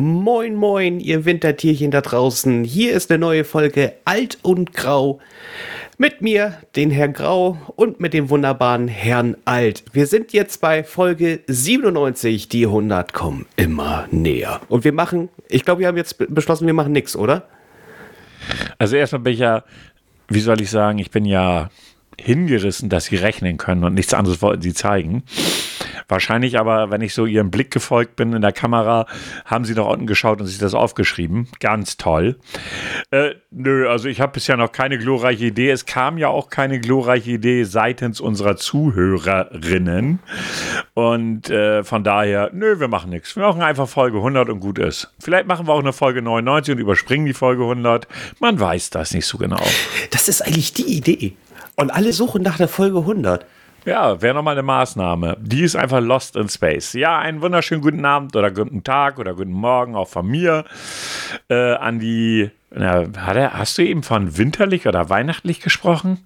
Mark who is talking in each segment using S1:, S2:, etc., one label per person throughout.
S1: Moin, moin, ihr Wintertierchen da draußen. Hier ist eine neue Folge Alt und Grau. Mit mir, den Herrn Grau und mit dem wunderbaren Herrn Alt. Wir sind jetzt bei Folge 97. Die 100 kommen immer näher. Und wir machen, ich glaube, wir haben jetzt beschlossen, wir machen nichts, oder?
S2: Also erstmal bin ich ja, wie soll ich sagen, ich bin ja hingerissen, dass sie rechnen können und nichts anderes wollten sie zeigen. Wahrscheinlich aber, wenn ich so ihrem Blick gefolgt bin in der Kamera, haben sie nach unten geschaut und sich das aufgeschrieben. Ganz toll. Äh, nö, also ich habe bisher noch keine glorreiche Idee. Es kam ja auch keine glorreiche Idee seitens unserer Zuhörerinnen. Und äh, von daher, nö, wir machen nichts. Wir machen einfach Folge 100 und gut ist. Vielleicht machen wir auch eine Folge 99 und überspringen die Folge 100. Man weiß das nicht so genau.
S1: Das ist eigentlich die Idee. Und alle suchen nach der Folge 100.
S2: Ja, wäre nochmal eine Maßnahme. Die ist einfach lost in space. Ja, einen wunderschönen guten Abend oder guten Tag oder guten Morgen auch von mir äh, an die. Na, hat er, hast du eben von winterlich oder weihnachtlich gesprochen?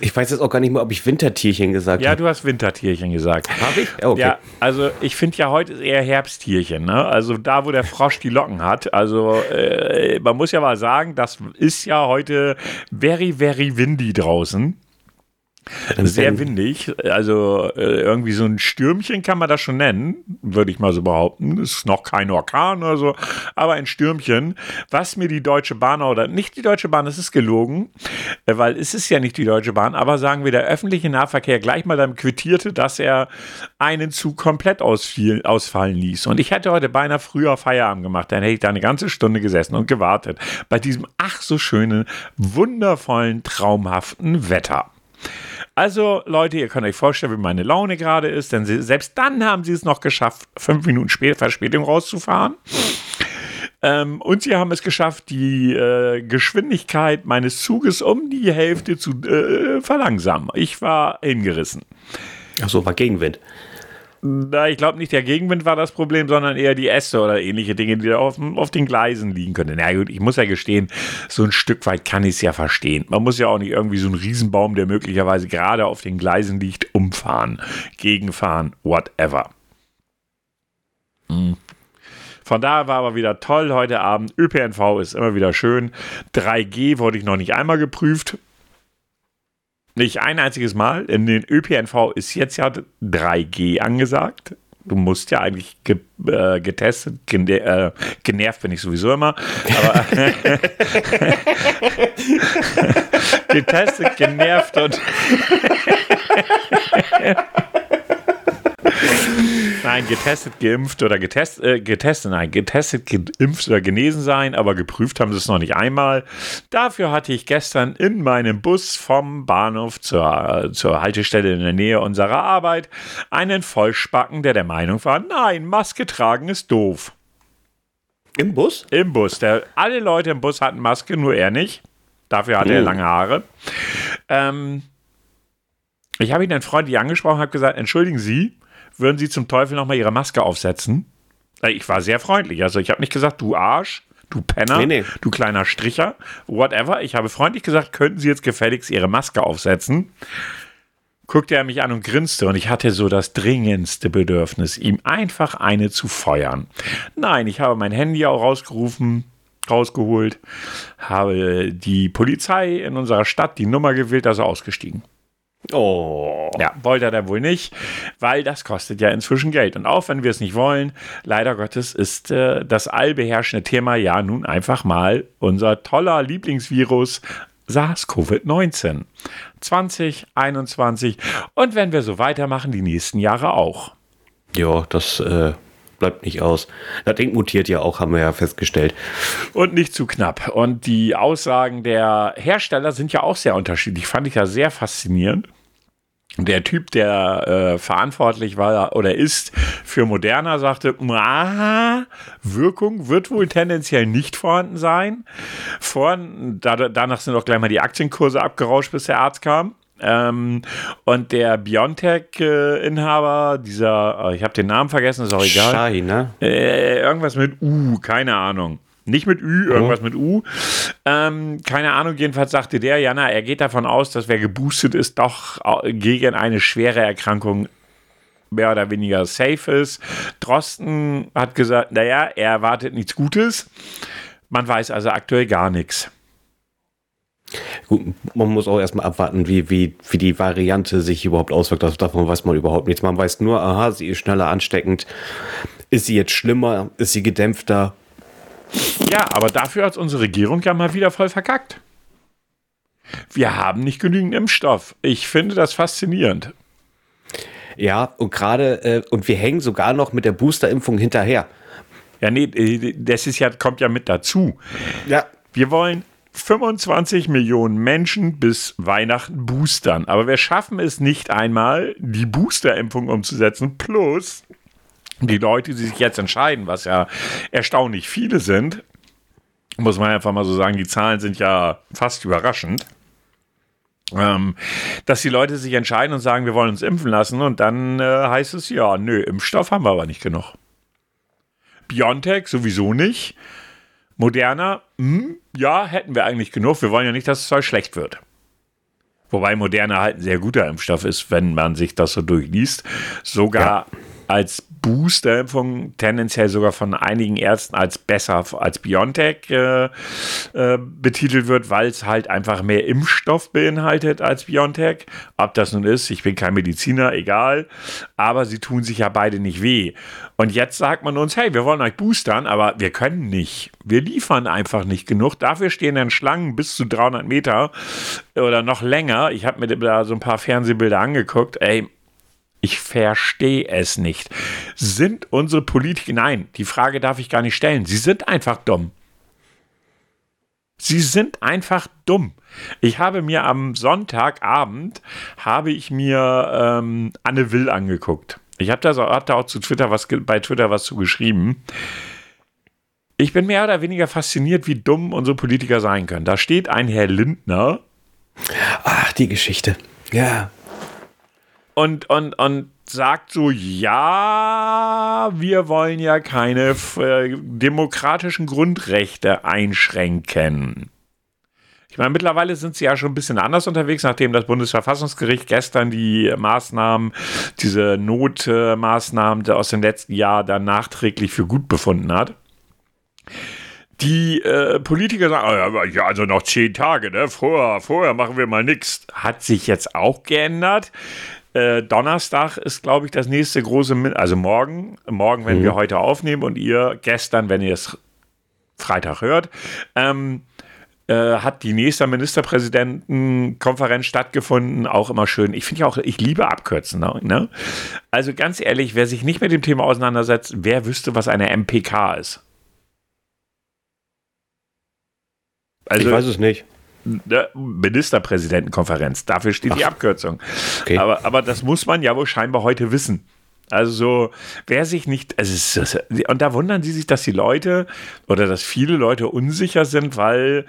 S1: Ich weiß jetzt auch gar nicht mehr, ob ich Wintertierchen gesagt habe.
S2: Ja, du hast Wintertierchen gesagt.
S1: Habe ich? Okay.
S2: Ja, also ich finde ja heute ist eher Herbsttierchen. Ne? Also da, wo der Frosch die Locken hat. Also äh, man muss ja mal sagen, das ist ja heute very, very windy draußen. Sehr windig. Also äh, irgendwie so ein Stürmchen kann man das schon nennen, würde ich mal so behaupten. Ist noch kein Orkan oder so, aber ein Stürmchen, was mir die Deutsche Bahn oder nicht die Deutsche Bahn, es ist gelogen, äh, weil es ist ja nicht die Deutsche Bahn, aber sagen wir, der öffentliche Nahverkehr gleich mal damit quittierte, dass er einen Zug komplett ausfiel, ausfallen ließ. Und ich hätte heute beinahe früher Feierabend gemacht, dann hätte ich da eine ganze Stunde gesessen und gewartet. Bei diesem ach so schönen, wundervollen, traumhaften Wetter. Also, Leute, ihr könnt euch vorstellen, wie meine Laune gerade ist, denn sie, selbst dann haben sie es noch geschafft, fünf Minuten später Verspätung rauszufahren. Ähm, und sie haben es geschafft, die äh, Geschwindigkeit meines Zuges um die Hälfte zu äh, verlangsamen. Ich war hingerissen.
S1: Ach so, war Gegenwind.
S2: Na, ich glaube nicht, der Gegenwind war das Problem, sondern eher die Äste oder ähnliche Dinge, die da auf, auf den Gleisen liegen können. Na gut, ich muss ja gestehen, so ein Stück weit kann ich es ja verstehen. Man muss ja auch nicht irgendwie so einen Riesenbaum, der möglicherweise gerade auf den Gleisen liegt, umfahren, gegenfahren, whatever. Hm. Von daher war aber wieder toll heute Abend. ÖPNV ist immer wieder schön. 3G wurde ich noch nicht einmal geprüft. Nicht ein einziges Mal. In den ÖPNV ist jetzt ja 3G angesagt. Du musst ja eigentlich ge äh, getestet, gen äh, genervt bin ich sowieso immer, aber getestet, genervt und Nein, getestet, geimpft oder getestet, äh, getestet, nein, getestet, geimpft oder genesen sein, aber geprüft haben sie es noch nicht einmal. Dafür hatte ich gestern in meinem Bus vom Bahnhof zur, zur Haltestelle in der Nähe unserer Arbeit einen Vollspacken, der der Meinung war, nein, Maske tragen ist doof.
S1: Im Bus?
S2: Im Bus. Der, alle Leute im Bus hatten Maske, nur er nicht. Dafür hatte oh. er lange Haare. Ähm, ich habe ihn dann freundlich angesprochen, habe gesagt, entschuldigen Sie, würden Sie zum Teufel nochmal Ihre Maske aufsetzen? Ich war sehr freundlich. Also ich habe nicht gesagt, du Arsch, du Penner, nee, nee. du kleiner Stricher, whatever. Ich habe freundlich gesagt, könnten Sie jetzt gefälligst Ihre Maske aufsetzen? Guckte er mich an und grinste und ich hatte so das dringendste Bedürfnis, ihm einfach eine zu feuern. Nein, ich habe mein Handy auch rausgerufen, rausgeholt, habe die Polizei in unserer Stadt die Nummer gewählt, also ausgestiegen. Oh. Ja, wollte er dann wohl nicht, weil das kostet ja inzwischen Geld. Und auch wenn wir es nicht wollen, leider Gottes ist äh, das allbeherrschende Thema ja nun einfach mal unser toller Lieblingsvirus SARS-CoV-19 2021. Und wenn wir so weitermachen, die nächsten Jahre auch.
S1: Ja, das äh, bleibt nicht aus. Das Ding mutiert ja auch, haben wir ja festgestellt.
S2: Und nicht zu knapp. Und die Aussagen der Hersteller sind ja auch sehr unterschiedlich. Fand ich ja sehr faszinierend. Der Typ, der äh, verantwortlich war oder ist für Moderna, sagte, Wirkung wird wohl tendenziell nicht vorhanden sein. Da, danach sind auch gleich mal die Aktienkurse abgerauscht, bis der Arzt kam. Ähm, und der Biontech-Inhaber, dieser, äh, ich habe den Namen vergessen, ist auch egal.
S1: Shai, ne?
S2: Äh, irgendwas mit U, keine Ahnung. Nicht mit Ü, irgendwas oh. mit U. Ähm, keine Ahnung, jedenfalls sagte der, ja, na, er geht davon aus, dass wer geboostet ist, doch gegen eine schwere Erkrankung mehr oder weniger safe ist. Drosten hat gesagt, naja, er erwartet nichts Gutes. Man weiß also aktuell gar nichts.
S1: Gut, man muss auch erstmal abwarten, wie, wie, wie die Variante sich überhaupt auswirkt. Also davon weiß man überhaupt nichts. Man weiß nur, aha, sie ist schneller ansteckend. Ist sie jetzt schlimmer? Ist sie gedämpfter?
S2: Ja, aber dafür hat unsere Regierung ja mal wieder voll verkackt. Wir haben nicht genügend Impfstoff. Ich finde das faszinierend.
S1: Ja, und gerade, äh, und wir hängen sogar noch mit der Boosterimpfung hinterher.
S2: Ja, nee, äh, das ist ja, kommt ja mit dazu.
S1: Ja.
S2: Wir wollen 25 Millionen Menschen bis Weihnachten boostern. Aber wir schaffen es nicht einmal, die Boosterimpfung umzusetzen. Plus die Leute, die sich jetzt entscheiden, was ja erstaunlich viele sind, muss man einfach mal so sagen, die Zahlen sind ja fast überraschend. Ähm, dass die Leute sich entscheiden und sagen, wir wollen uns impfen lassen und dann äh, heißt es, ja, nö, Impfstoff haben wir aber nicht genug. BioNTech sowieso nicht. Moderna, hm, ja, hätten wir eigentlich genug. Wir wollen ja nicht, dass das Zeug schlecht wird. Wobei Moderna halt ein sehr guter Impfstoff ist, wenn man sich das so durchliest. Sogar ja. Als Boosterimpfung tendenziell sogar von einigen Ärzten als besser als BioNTech äh, äh, betitelt wird, weil es halt einfach mehr Impfstoff beinhaltet als BioNTech. Ob das nun ist, ich bin kein Mediziner, egal. Aber sie tun sich ja beide nicht weh. Und jetzt sagt man uns, hey, wir wollen euch boostern, aber wir können nicht. Wir liefern einfach nicht genug. Dafür stehen dann Schlangen bis zu 300 Meter oder noch länger. Ich habe mir da so ein paar Fernsehbilder angeguckt. Ey, ich verstehe es nicht. Sind unsere Politiker, nein, die Frage darf ich gar nicht stellen. Sie sind einfach dumm. Sie sind einfach dumm. Ich habe mir am Sonntagabend, habe ich mir ähm, Anne Will angeguckt. Ich habe da, auch zu Twitter was, bei Twitter was zu geschrieben. Ich bin mehr oder weniger fasziniert, wie dumm unsere Politiker sein können. Da steht ein Herr Lindner.
S1: Ach, die Geschichte. Ja
S2: und, und, und sagt so, ja, wir wollen ja keine äh, demokratischen Grundrechte einschränken. Ich meine, mittlerweile sind sie ja schon ein bisschen anders unterwegs, nachdem das Bundesverfassungsgericht gestern die Maßnahmen, diese Notmaßnahmen aus dem letzten Jahr dann nachträglich für gut befunden hat. Die äh, Politiker sagen, oh ja, also noch zehn Tage, ne? Vorher, vorher machen wir mal nichts. Hat sich jetzt auch geändert. Äh, Donnerstag ist, glaube ich, das nächste große, also morgen, morgen, wenn mhm. wir heute aufnehmen und ihr gestern, wenn ihr es Freitag hört, ähm, äh, hat die nächste Ministerpräsidentenkonferenz stattgefunden. Auch immer schön. Ich finde ja auch, ich liebe Abkürzen. Ne? Also ganz ehrlich, wer sich nicht mit dem Thema auseinandersetzt, wer wüsste, was eine MPK ist?
S1: Also, ich weiß es nicht.
S2: Ne, Ministerpräsidentenkonferenz. Dafür steht Ach. die Abkürzung. Okay. Aber, aber das muss man ja wohl scheinbar heute wissen. Also so, wer sich nicht, also und da wundern sie sich, dass die Leute oder dass viele Leute unsicher sind, weil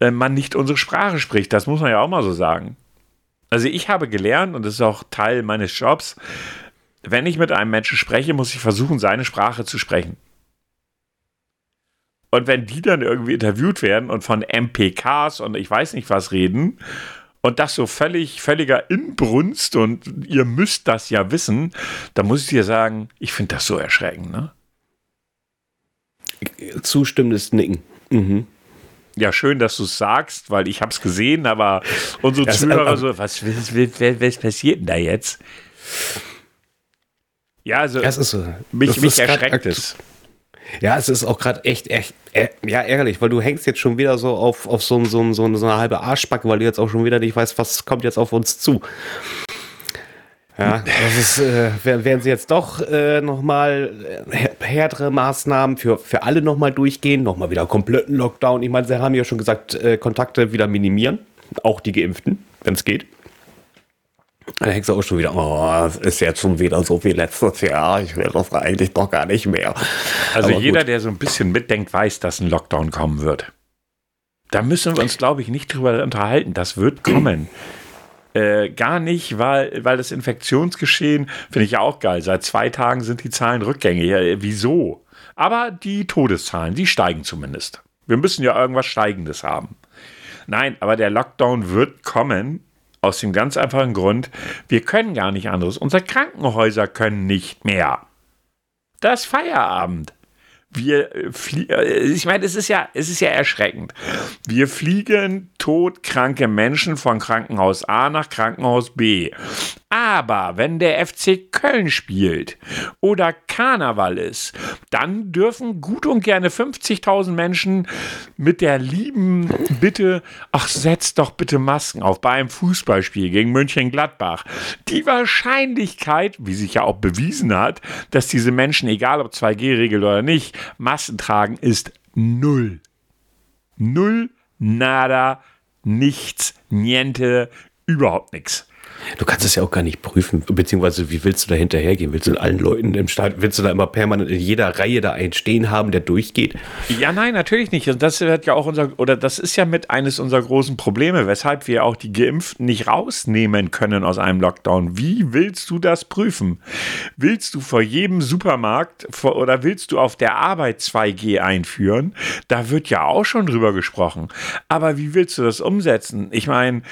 S2: äh, man nicht unsere Sprache spricht. Das muss man ja auch mal so sagen. Also ich habe gelernt, und das ist auch Teil meines Jobs, wenn ich mit einem Menschen spreche, muss ich versuchen, seine Sprache zu sprechen. Und wenn die dann irgendwie interviewt werden und von MPKs und ich weiß nicht was reden und das so völlig, völliger Inbrunst und ihr müsst das ja wissen, dann muss ich dir sagen, ich finde das so erschreckend, ne?
S1: Zustimmendes Nicken. Mhm.
S2: Ja, schön, dass du es sagst, weil ich habe es gesehen, aber unsere das Zuhörer so, was, was, was, was, passiert denn da jetzt? Ja, also
S1: so,
S2: mich, mich erschreckt es.
S1: Ja, es ist auch gerade echt, echt, äh, ja, ärgerlich, weil du hängst jetzt schon wieder so auf, auf so, so, so, so eine halbe Arschbacke, weil du jetzt auch schon wieder nicht weißt, was kommt jetzt auf uns zu. Ja, das ist, äh, werden sie jetzt doch äh, nochmal äh, härtere Maßnahmen für, für alle nochmal durchgehen, nochmal wieder kompletten Lockdown. Ich meine, sie haben ja schon gesagt, äh, Kontakte wieder minimieren, auch die Geimpften, wenn es geht. Da hängst du auch schon wieder, oh, es ist jetzt schon wieder so wie letztes Jahr. Ich will das eigentlich doch gar nicht mehr.
S2: Also Aber jeder, gut. der so ein bisschen mitdenkt, weiß, dass ein Lockdown kommen wird. Da müssen wir uns, glaube ich, nicht drüber unterhalten. Das wird kommen. Äh, gar nicht, weil, weil das Infektionsgeschehen finde ich ja auch geil. Seit zwei Tagen sind die Zahlen rückgängig. Ja, wieso? Aber die Todeszahlen, die steigen zumindest. Wir müssen ja irgendwas Steigendes haben. Nein, aber der Lockdown wird kommen Aus dem ganz einfachen Grund, wir können gar nicht anderes. Unsere Krankenhäuser können nicht mehr. Das Feierabend. Wir äh, ich meine, es ist ja, es ist ja erschreckend. Wir fliegen todkranke Menschen von Krankenhaus A nach Krankenhaus B. Aber wenn der FC Köln spielt oder Karneval ist, dann dürfen gut und gerne 50.000 Menschen mit der lieben Bitte, ach, setzt doch bitte Masken auf bei einem Fußballspiel gegen München-Gladbach. Die Wahrscheinlichkeit, wie sich ja auch bewiesen hat, dass diese Menschen, egal ob 2G-Regel oder nicht, Masken tragen, ist null. Null, nada, nichts, niente, überhaupt nichts.
S1: Du kannst es ja auch gar nicht prüfen, beziehungsweise wie willst du da hinterhergehen? Willst du allen Leuten im Stadion, willst du da immer permanent in jeder Reihe da einen stehen haben, der durchgeht?
S2: Ja, nein, natürlich nicht. Und das wird ja auch unser, oder das ist ja mit eines unserer großen Probleme, weshalb wir auch die Geimpften nicht rausnehmen können aus einem Lockdown. Wie willst du das prüfen? Willst du vor jedem Supermarkt vor, oder willst du auf der Arbeit 2G einführen? Da wird ja auch schon drüber gesprochen. Aber wie willst du das umsetzen? Ich meine,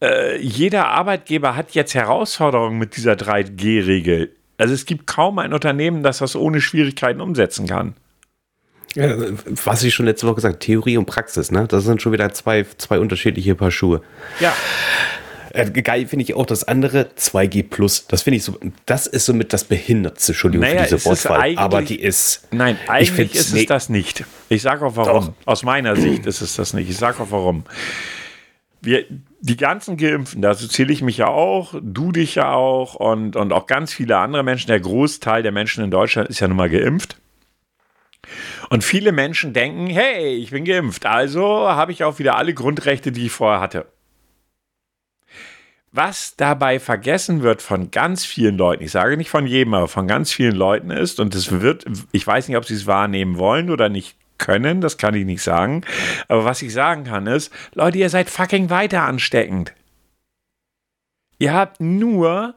S2: äh, jeder Arbeitgeber hat jetzt Herausforderungen mit dieser 3G-Regel. Also es gibt kaum ein Unternehmen, das das ohne Schwierigkeiten umsetzen kann.
S1: Ja, was ich schon letzte Woche gesagt Theorie und Praxis, ne? Das sind schon wieder zwei, zwei unterschiedliche Paar Schuhe.
S2: Ja.
S1: Äh, geil finde ich auch das andere 2G Plus. Das finde ich so, das ist somit das Behindertste, Entschuldigung naja, für diese Wortwahl, aber die ist.
S2: Nein, eigentlich ist nee, es das nicht. Ich sage auch warum. Doch. Aus meiner Sicht ist es das nicht. Ich sage auch warum. Wir, die ganzen Geimpften, dazu zähle ich mich ja auch, du dich ja auch und, und auch ganz viele andere Menschen, der Großteil der Menschen in Deutschland ist ja nun mal geimpft. Und viele Menschen denken, hey, ich bin geimpft, also habe ich auch wieder alle Grundrechte, die ich vorher hatte. Was dabei vergessen wird von ganz vielen Leuten, ich sage nicht von jedem, aber von ganz vielen Leuten ist, und es wird, ich weiß nicht, ob sie es wahrnehmen wollen oder nicht können, das kann ich nicht sagen. Aber was ich sagen kann ist, Leute, ihr seid fucking weiter ansteckend. Ihr habt nur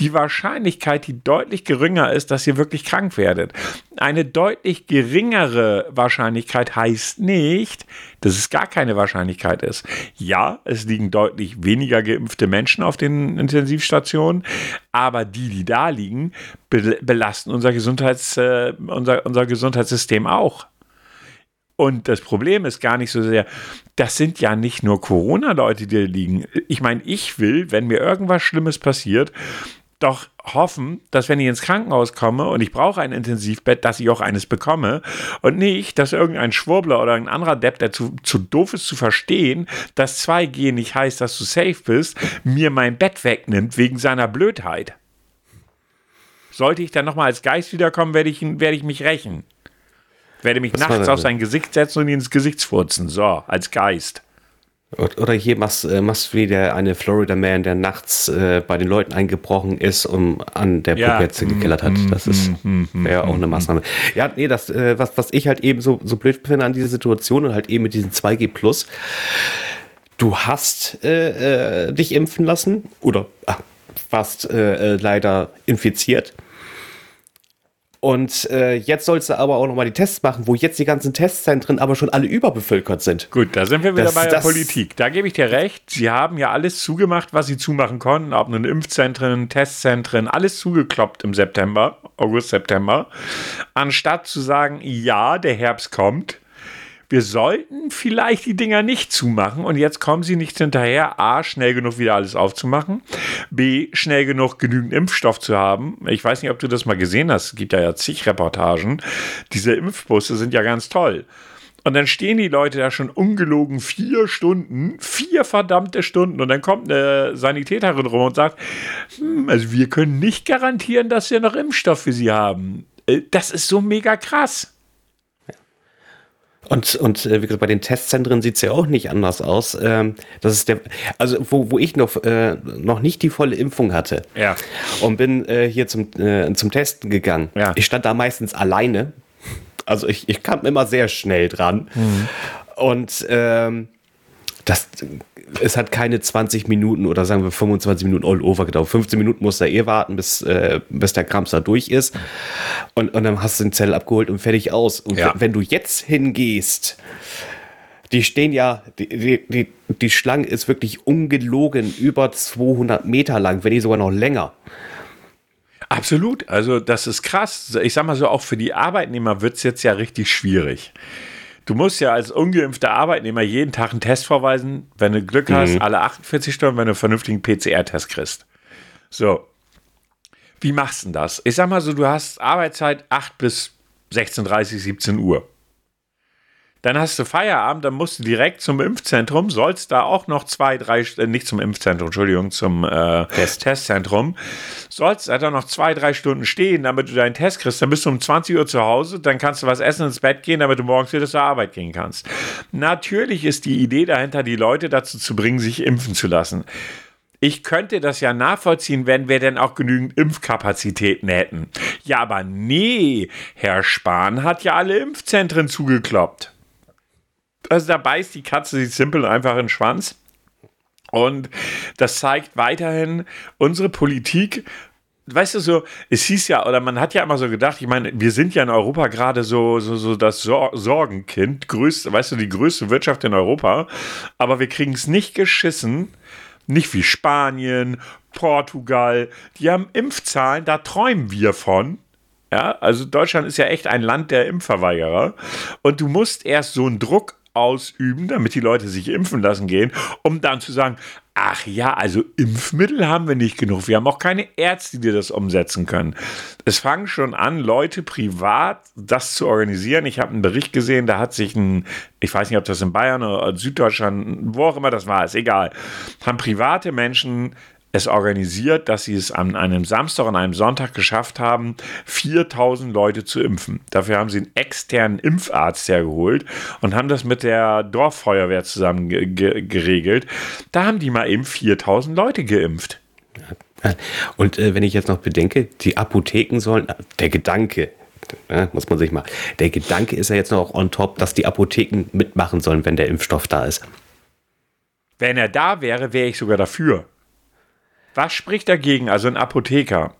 S2: die Wahrscheinlichkeit, die deutlich geringer ist, dass ihr wirklich krank werdet. Eine deutlich geringere Wahrscheinlichkeit heißt nicht, dass es gar keine Wahrscheinlichkeit ist. Ja, es liegen deutlich weniger geimpfte Menschen auf den Intensivstationen, aber die, die da liegen, belasten unser, Gesundheits, äh, unser, unser Gesundheitssystem auch. Und das Problem ist gar nicht so sehr, das sind ja nicht nur Corona-Leute, die da liegen. Ich meine, ich will, wenn mir irgendwas Schlimmes passiert, doch hoffen, dass wenn ich ins Krankenhaus komme und ich brauche ein Intensivbett, dass ich auch eines bekomme und nicht, dass irgendein Schwurbler oder ein anderer Depp, der zu, zu doof ist zu verstehen, dass 2G nicht heißt, dass du safe bist, mir mein Bett wegnimmt wegen seiner Blödheit. Sollte ich dann nochmal als Geist wiederkommen, werde ich, werde ich mich rächen werde mich Was nachts auf sein Gesicht setzen und ihn ins Gesicht furzen. So, als Geist.
S1: Oder hier machst, äh, machst wieder eine Florida Man, der nachts äh, bei den Leuten eingebrochen ist und an der ja. Puppetze gekillert hat. Das ist ja auch eine Maßnahme. Ja, nee, das, äh, was, was ich halt eben so, so blöd finde an dieser Situation und halt eben mit diesem 2G Plus, du hast äh, äh, dich impfen lassen oder ach, warst äh, leider infiziert und äh, jetzt sollst du aber auch nochmal die Tests machen, wo jetzt die ganzen Testzentren aber schon alle überbevölkert sind.
S2: Gut, da sind wir wieder das, bei der Politik. Da gebe ich dir recht. Sie haben ja alles zugemacht, was sie zumachen konnten. Ob nun Impfzentren, Testzentren, alles zugekloppt im September, August, September. Anstatt zu sagen, ja, der Herbst kommt, wir sollten vielleicht die Dinger nicht zumachen und jetzt kommen sie nicht hinterher, A, schnell genug wieder alles aufzumachen, B, schnell genug genügend Impfstoff zu haben. Ich weiß nicht, ob du das mal gesehen hast, es gibt ja, ja zig Reportagen. Diese Impfbusse sind ja ganz toll. Und dann stehen die Leute da schon ungelogen vier Stunden, vier verdammte Stunden. Und dann kommt eine Sanitäterin rum und sagt, hm, also wir können nicht garantieren, dass wir noch Impfstoff für sie haben. Äh, das ist so mega krass.
S1: Und, und äh, wie gesagt, bei den Testzentren sieht es ja auch nicht anders aus. Ähm, das ist der, also wo, wo ich noch, äh, noch nicht die volle Impfung hatte
S2: ja.
S1: und bin äh, hier zum, äh, zum Testen gegangen. Ja. Ich stand da meistens alleine. Also ich, ich kam immer sehr schnell dran. Mhm. Und ähm, das, es hat keine 20 Minuten oder sagen wir 25 Minuten all over gedauert. 15 Minuten musst du eh warten, bis, äh, bis der Krams da durch ist. Und, und dann hast du den Zettel abgeholt und fertig aus. Und ja. wenn du jetzt hingehst, Die stehen ja, die, die, die, die Schlange ist wirklich ungelogen über 200 Meter lang, wenn nicht sogar noch länger.
S2: Absolut. Also das ist krass. Ich sag mal so, auch für die Arbeitnehmer wird es jetzt ja richtig schwierig. Du musst ja als ungeimpfter Arbeitnehmer jeden Tag einen Test vorweisen, wenn du Glück hast, mhm. alle 48 Stunden, wenn du einen vernünftigen PCR-Test kriegst. So. Wie machst du denn das? Ich sag mal so, du hast Arbeitszeit 8 bis 16.30, 17 Uhr. Dann hast du Feierabend, dann musst du direkt zum Impfzentrum, sollst da auch noch zwei, drei, äh, nicht zum Impfzentrum, Entschuldigung, zum äh, Test. Testzentrum, sollst da noch zwei, drei Stunden stehen, damit du deinen Test kriegst. Dann bist du um 20 Uhr zu Hause, dann kannst du was essen, ins Bett gehen, damit du morgens wieder zur Arbeit gehen kannst. Natürlich ist die Idee dahinter, die Leute dazu zu bringen, sich impfen zu lassen. Ich könnte das ja nachvollziehen, wenn wir denn auch genügend Impfkapazitäten hätten. Ja, aber nee, Herr Spahn hat ja alle Impfzentren zugekloppt. Also da beißt die Katze sich simpel einfach in den Schwanz. Und das zeigt weiterhin unsere Politik weißt du so, es hieß ja, oder man hat ja immer so gedacht, ich meine, wir sind ja in Europa gerade so, so, so das Sor Sorgenkind, größte, weißt du, die größte Wirtschaft in Europa, aber wir kriegen es nicht geschissen, nicht wie Spanien, Portugal, die haben Impfzahlen, da träumen wir von. Ja, also Deutschland ist ja echt ein Land der Impfverweigerer. Und du musst erst so einen Druck ausüben, damit die Leute sich impfen lassen gehen, um dann zu sagen, ach ja, also Impfmittel haben wir nicht genug. Wir haben auch keine Ärzte, die das umsetzen können. Es fangen schon an, Leute privat das zu organisieren. Ich habe einen Bericht gesehen, da hat sich ein, ich weiß nicht, ob das in Bayern oder Süddeutschland, wo auch immer das war, ist egal, haben private Menschen es organisiert, dass sie es an einem Samstag und einem Sonntag geschafft haben, 4000 Leute zu impfen. Dafür haben sie einen externen Impfarzt hergeholt und haben das mit der Dorffeuerwehr zusammen geregelt. Da haben die mal eben 4000 Leute geimpft.
S1: Und äh, wenn ich jetzt noch bedenke, die Apotheken sollen, der Gedanke, ja, muss man sich mal, der Gedanke ist ja jetzt noch on top, dass die Apotheken mitmachen sollen, wenn der Impfstoff da ist.
S2: Wenn er da wäre, wäre ich sogar dafür. Was spricht dagegen? Also ein Apotheker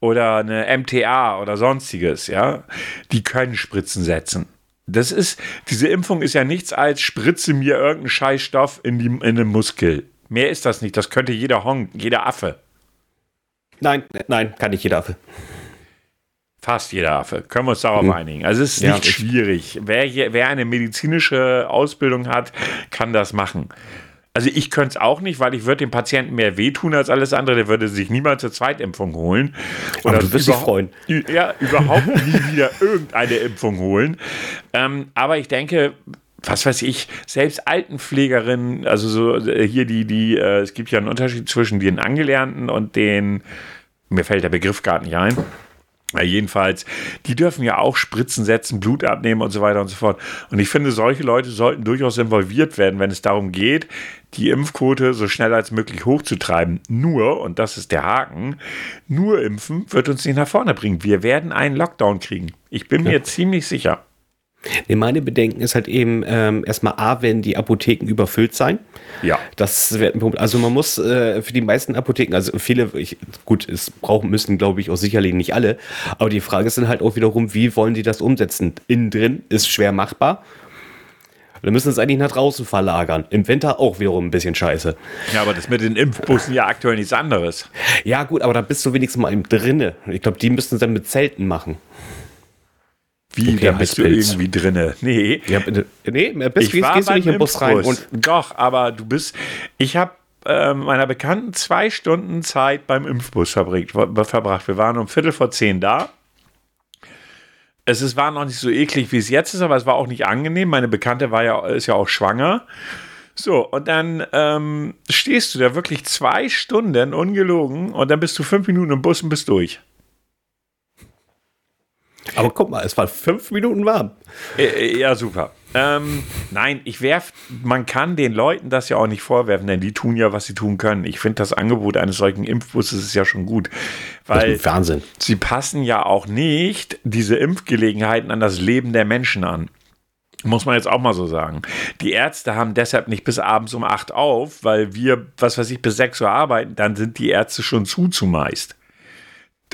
S2: oder eine MTA oder sonstiges, ja, die können Spritzen setzen. Das ist, diese Impfung ist ja nichts als spritze mir irgendeinen Scheißstoff in, die, in den Muskel. Mehr ist das nicht. Das könnte jeder Hong, jeder Affe.
S1: Nein, nein, kann nicht jeder Affe.
S2: Fast jeder Affe. Können wir uns darauf hm. einigen. Also es ist ja, nicht schwierig. Wer, hier, wer eine medizinische Ausbildung hat, kann das machen. Also ich könnte es auch nicht, weil ich würde dem Patienten mehr wehtun als alles andere. Der würde sich niemals eine Zweitimpfung holen.
S1: Oder aber du wirst dich freuen.
S2: Ja, überhaupt nie wieder irgendeine Impfung holen. Ähm, aber ich denke, was weiß ich, selbst Altenpflegerinnen, also so äh, hier die, die, äh, es gibt ja einen Unterschied zwischen den Angelernten und den, mir fällt der Begriff gar nicht ein. Ja, jedenfalls, die dürfen ja auch Spritzen setzen, Blut abnehmen und so weiter und so fort. Und ich finde, solche Leute sollten durchaus involviert werden, wenn es darum geht, die Impfquote so schnell als möglich hochzutreiben. Nur, und das ist der Haken, nur impfen wird uns nicht nach vorne bringen. Wir werden einen Lockdown kriegen. Ich bin mir ja. ziemlich sicher.
S1: Nee, meine Bedenken ist halt eben ähm, erstmal A, wenn die Apotheken überfüllt sein.
S2: Ja.
S1: Das wird ein Punkt. Also man muss äh, für die meisten Apotheken, also viele, ich, gut, es brauchen müssen, glaube ich, auch sicherlich nicht alle. Aber die Frage ist dann halt auch wiederum, wie wollen die das umsetzen? Innen drin ist schwer machbar. Wir müssen es eigentlich nach draußen verlagern. Im Winter auch wiederum ein bisschen scheiße.
S2: Ja, aber das mit den Impfbussen ja aktuell nichts anderes.
S1: Ja, gut, aber da bist du wenigstens mal im drinne. Ich glaube, die müssten es dann mit Zelten machen.
S2: Wie, okay, da bist du irgendwie drinne? Nee.
S1: Ja, nee, bist, ich war gehst du nicht im Bus rein? Und
S2: Doch, aber du bist, ich habe äh, meiner Bekannten zwei Stunden Zeit beim Impfbus verbracht. Wir waren um Viertel vor zehn da. Es ist, war noch nicht so eklig, wie es jetzt ist, aber es war auch nicht angenehm. Meine Bekannte war ja, ist ja auch schwanger. So, und dann ähm, stehst du da wirklich zwei Stunden ungelogen und dann bist du fünf Minuten im Bus und bist durch.
S1: Aber guck mal, es war fünf Minuten warm.
S2: Äh, äh, ja, super. Ähm, nein, ich werf, man kann den Leuten das ja auch nicht vorwerfen, denn die tun ja, was sie tun können. Ich finde das Angebot eines solchen Impfbusses ist ja schon gut, weil
S1: Wahnsinn.
S2: sie passen ja auch nicht diese Impfgelegenheiten an das Leben der Menschen an. Muss man jetzt auch mal so sagen. Die Ärzte haben deshalb nicht bis abends um acht auf, weil wir, was weiß ich, bis sechs Uhr arbeiten, dann sind die Ärzte schon zu zumeist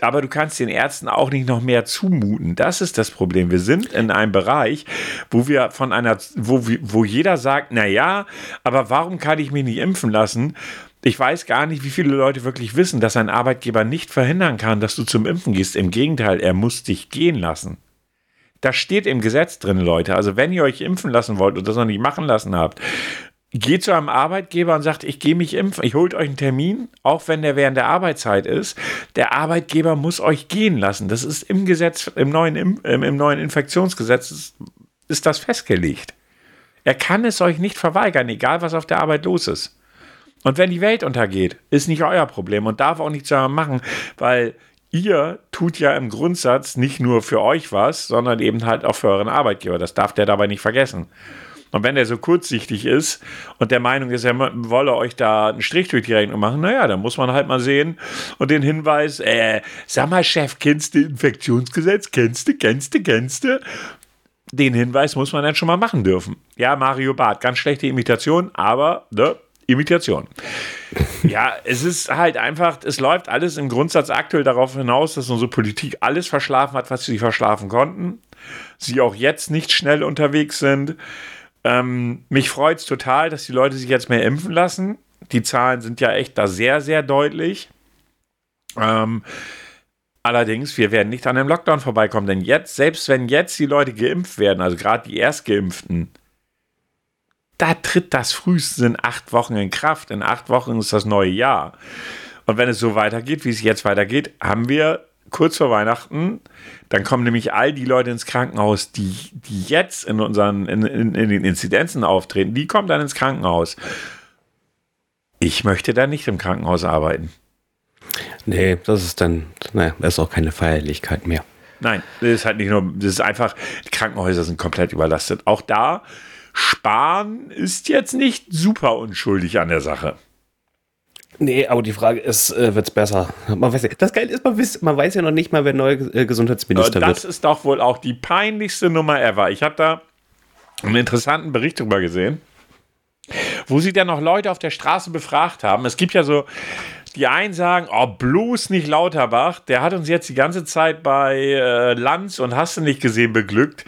S2: aber du kannst den Ärzten auch nicht noch mehr zumuten. Das ist das Problem. Wir sind in einem Bereich, wo wir von einer, wo, wo jeder sagt, na ja, aber warum kann ich mich nicht impfen lassen? Ich weiß gar nicht, wie viele Leute wirklich wissen, dass ein Arbeitgeber nicht verhindern kann, dass du zum Impfen gehst. Im Gegenteil, er muss dich gehen lassen. Das steht im Gesetz drin, Leute. Also wenn ihr euch impfen lassen wollt und das noch nicht machen lassen habt, geht zu einem Arbeitgeber und sagt, ich gehe mich impfen, ich holt euch einen Termin, auch wenn der während der Arbeitszeit ist. Der Arbeitgeber muss euch gehen lassen. Das ist im Gesetz, im neuen, im, im neuen Infektionsgesetz ist, ist das festgelegt. Er kann es euch nicht verweigern, egal was auf der Arbeit los ist. Und wenn die Welt untergeht, ist nicht euer Problem und darf auch nichts daran machen, weil ihr tut ja im Grundsatz nicht nur für euch was, sondern eben halt auch für euren Arbeitgeber. Das darf der dabei nicht vergessen. Und wenn der so kurzsichtig ist und der Meinung ist, er wolle euch da einen Strich durch die Rechnung machen, naja, dann muss man halt mal sehen und den Hinweis, äh, sag mal, Chef, kennst du Infektionsgesetz? Kennst du, kennst du, kennst du? Den Hinweis muss man dann schon mal machen dürfen. Ja, Mario Barth, ganz schlechte Imitation, aber ne, Imitation. ja, es ist halt einfach, es läuft alles im Grundsatz aktuell darauf hinaus, dass unsere Politik alles verschlafen hat, was sie verschlafen konnten. Sie auch jetzt nicht schnell unterwegs sind. Ähm, mich freut es total, dass die Leute sich jetzt mehr impfen lassen. Die Zahlen sind ja echt da sehr, sehr deutlich. Ähm, allerdings, wir werden nicht an dem Lockdown vorbeikommen, denn jetzt, selbst wenn jetzt die Leute geimpft werden, also gerade die Erstgeimpften, da tritt das frühestens in acht Wochen in Kraft. In acht Wochen ist das neue Jahr. Und wenn es so weitergeht, wie es jetzt weitergeht, haben wir kurz vor Weihnachten, dann kommen nämlich all die Leute ins Krankenhaus, die, die jetzt in unseren, in, in, in den Inzidenzen auftreten, die kommen dann ins Krankenhaus. Ich möchte da nicht im Krankenhaus arbeiten.
S1: Nee, das ist dann, naja, das ist auch keine Feierlichkeit mehr.
S2: Nein, das ist halt nicht nur, das ist einfach, die Krankenhäuser sind komplett überlastet. Auch da Spahn ist jetzt nicht super unschuldig an der Sache.
S1: Nee, aber die Frage ist, äh, wird es besser? Man weiß, das Geile ist, man weiß, man weiß ja noch nicht mal, wer neuer äh, Gesundheitsminister
S2: das
S1: wird.
S2: Das ist doch wohl auch die peinlichste Nummer ever. Ich habe da einen interessanten Bericht drüber gesehen, wo sie dann noch Leute auf der Straße befragt haben. Es gibt ja so, die einen sagen, oh, bloß nicht Lauterbach, der hat uns jetzt die ganze Zeit bei äh, Lanz und hast du nicht gesehen beglückt.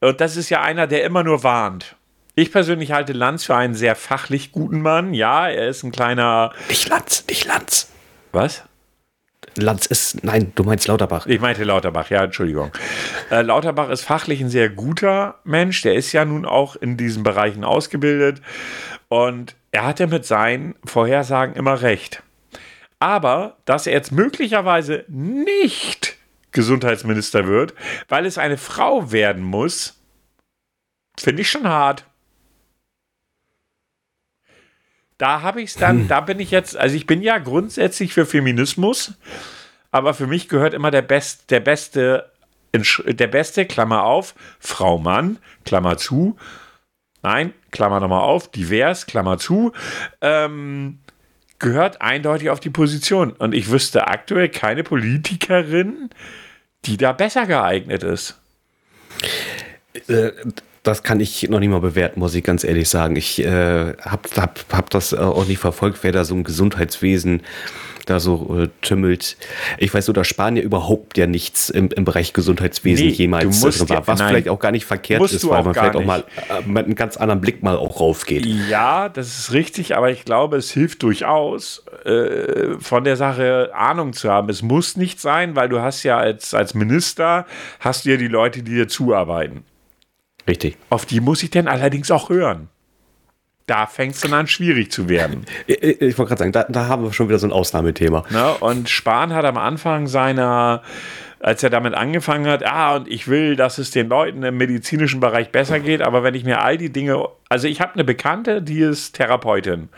S2: Und das ist ja einer, der immer nur warnt. Ich persönlich halte Lanz für einen sehr fachlich guten Mann. Ja, er ist ein kleiner.
S1: Nicht Lanz, nicht Lanz.
S2: Was?
S1: Lanz ist, nein, du meinst Lauterbach.
S2: Ich meinte Lauterbach, ja, Entschuldigung. Äh, Lauterbach ist fachlich ein sehr guter Mensch. Der ist ja nun auch in diesen Bereichen ausgebildet. Und er hatte mit seinen Vorhersagen immer recht. Aber, dass er jetzt möglicherweise nicht Gesundheitsminister wird, weil es eine Frau werden muss, finde ich schon hart da habe ich es dann, hm. da bin ich jetzt, also ich bin ja grundsätzlich für Feminismus, aber für mich gehört immer der, Best, der beste, der beste, Klammer auf, Frau Mann, Klammer zu, nein, Klammer nochmal auf, divers, Klammer zu, ähm, gehört eindeutig auf die Position. Und ich wüsste aktuell keine Politikerin, die da besser geeignet ist.
S1: Äh, das kann ich noch nicht mal bewerten, muss ich ganz ehrlich sagen. Ich äh, habe hab, hab das auch nicht verfolgt, wer da so im Gesundheitswesen da so äh, tümmelt. Ich weiß so, da Spanier überhaupt ja nichts im, im Bereich Gesundheitswesen nee, jemals war, was nein, vielleicht auch gar nicht verkehrt ist, weil man vielleicht nicht. auch mal äh, mit einem ganz anderen Blick mal auch raufgeht.
S2: Ja, das ist richtig, aber ich glaube, es hilft durchaus, äh, von der Sache Ahnung zu haben. Es muss nicht sein, weil du hast ja als, als Minister, hast du ja die Leute, die dir zuarbeiten.
S1: Richtig.
S2: Auf die muss ich denn allerdings auch hören. Da fängt es dann an, schwierig zu werden.
S1: Ich, ich wollte gerade sagen, da, da, haben wir schon wieder so ein Ausnahmethema.
S2: Ne? Und Spahn hat am Anfang seiner, als er damit angefangen hat, ah, und ich will, dass es den Leuten im medizinischen Bereich besser geht, aber wenn ich mir all die Dinge, also ich habe eine Bekannte, die ist Therapeutin.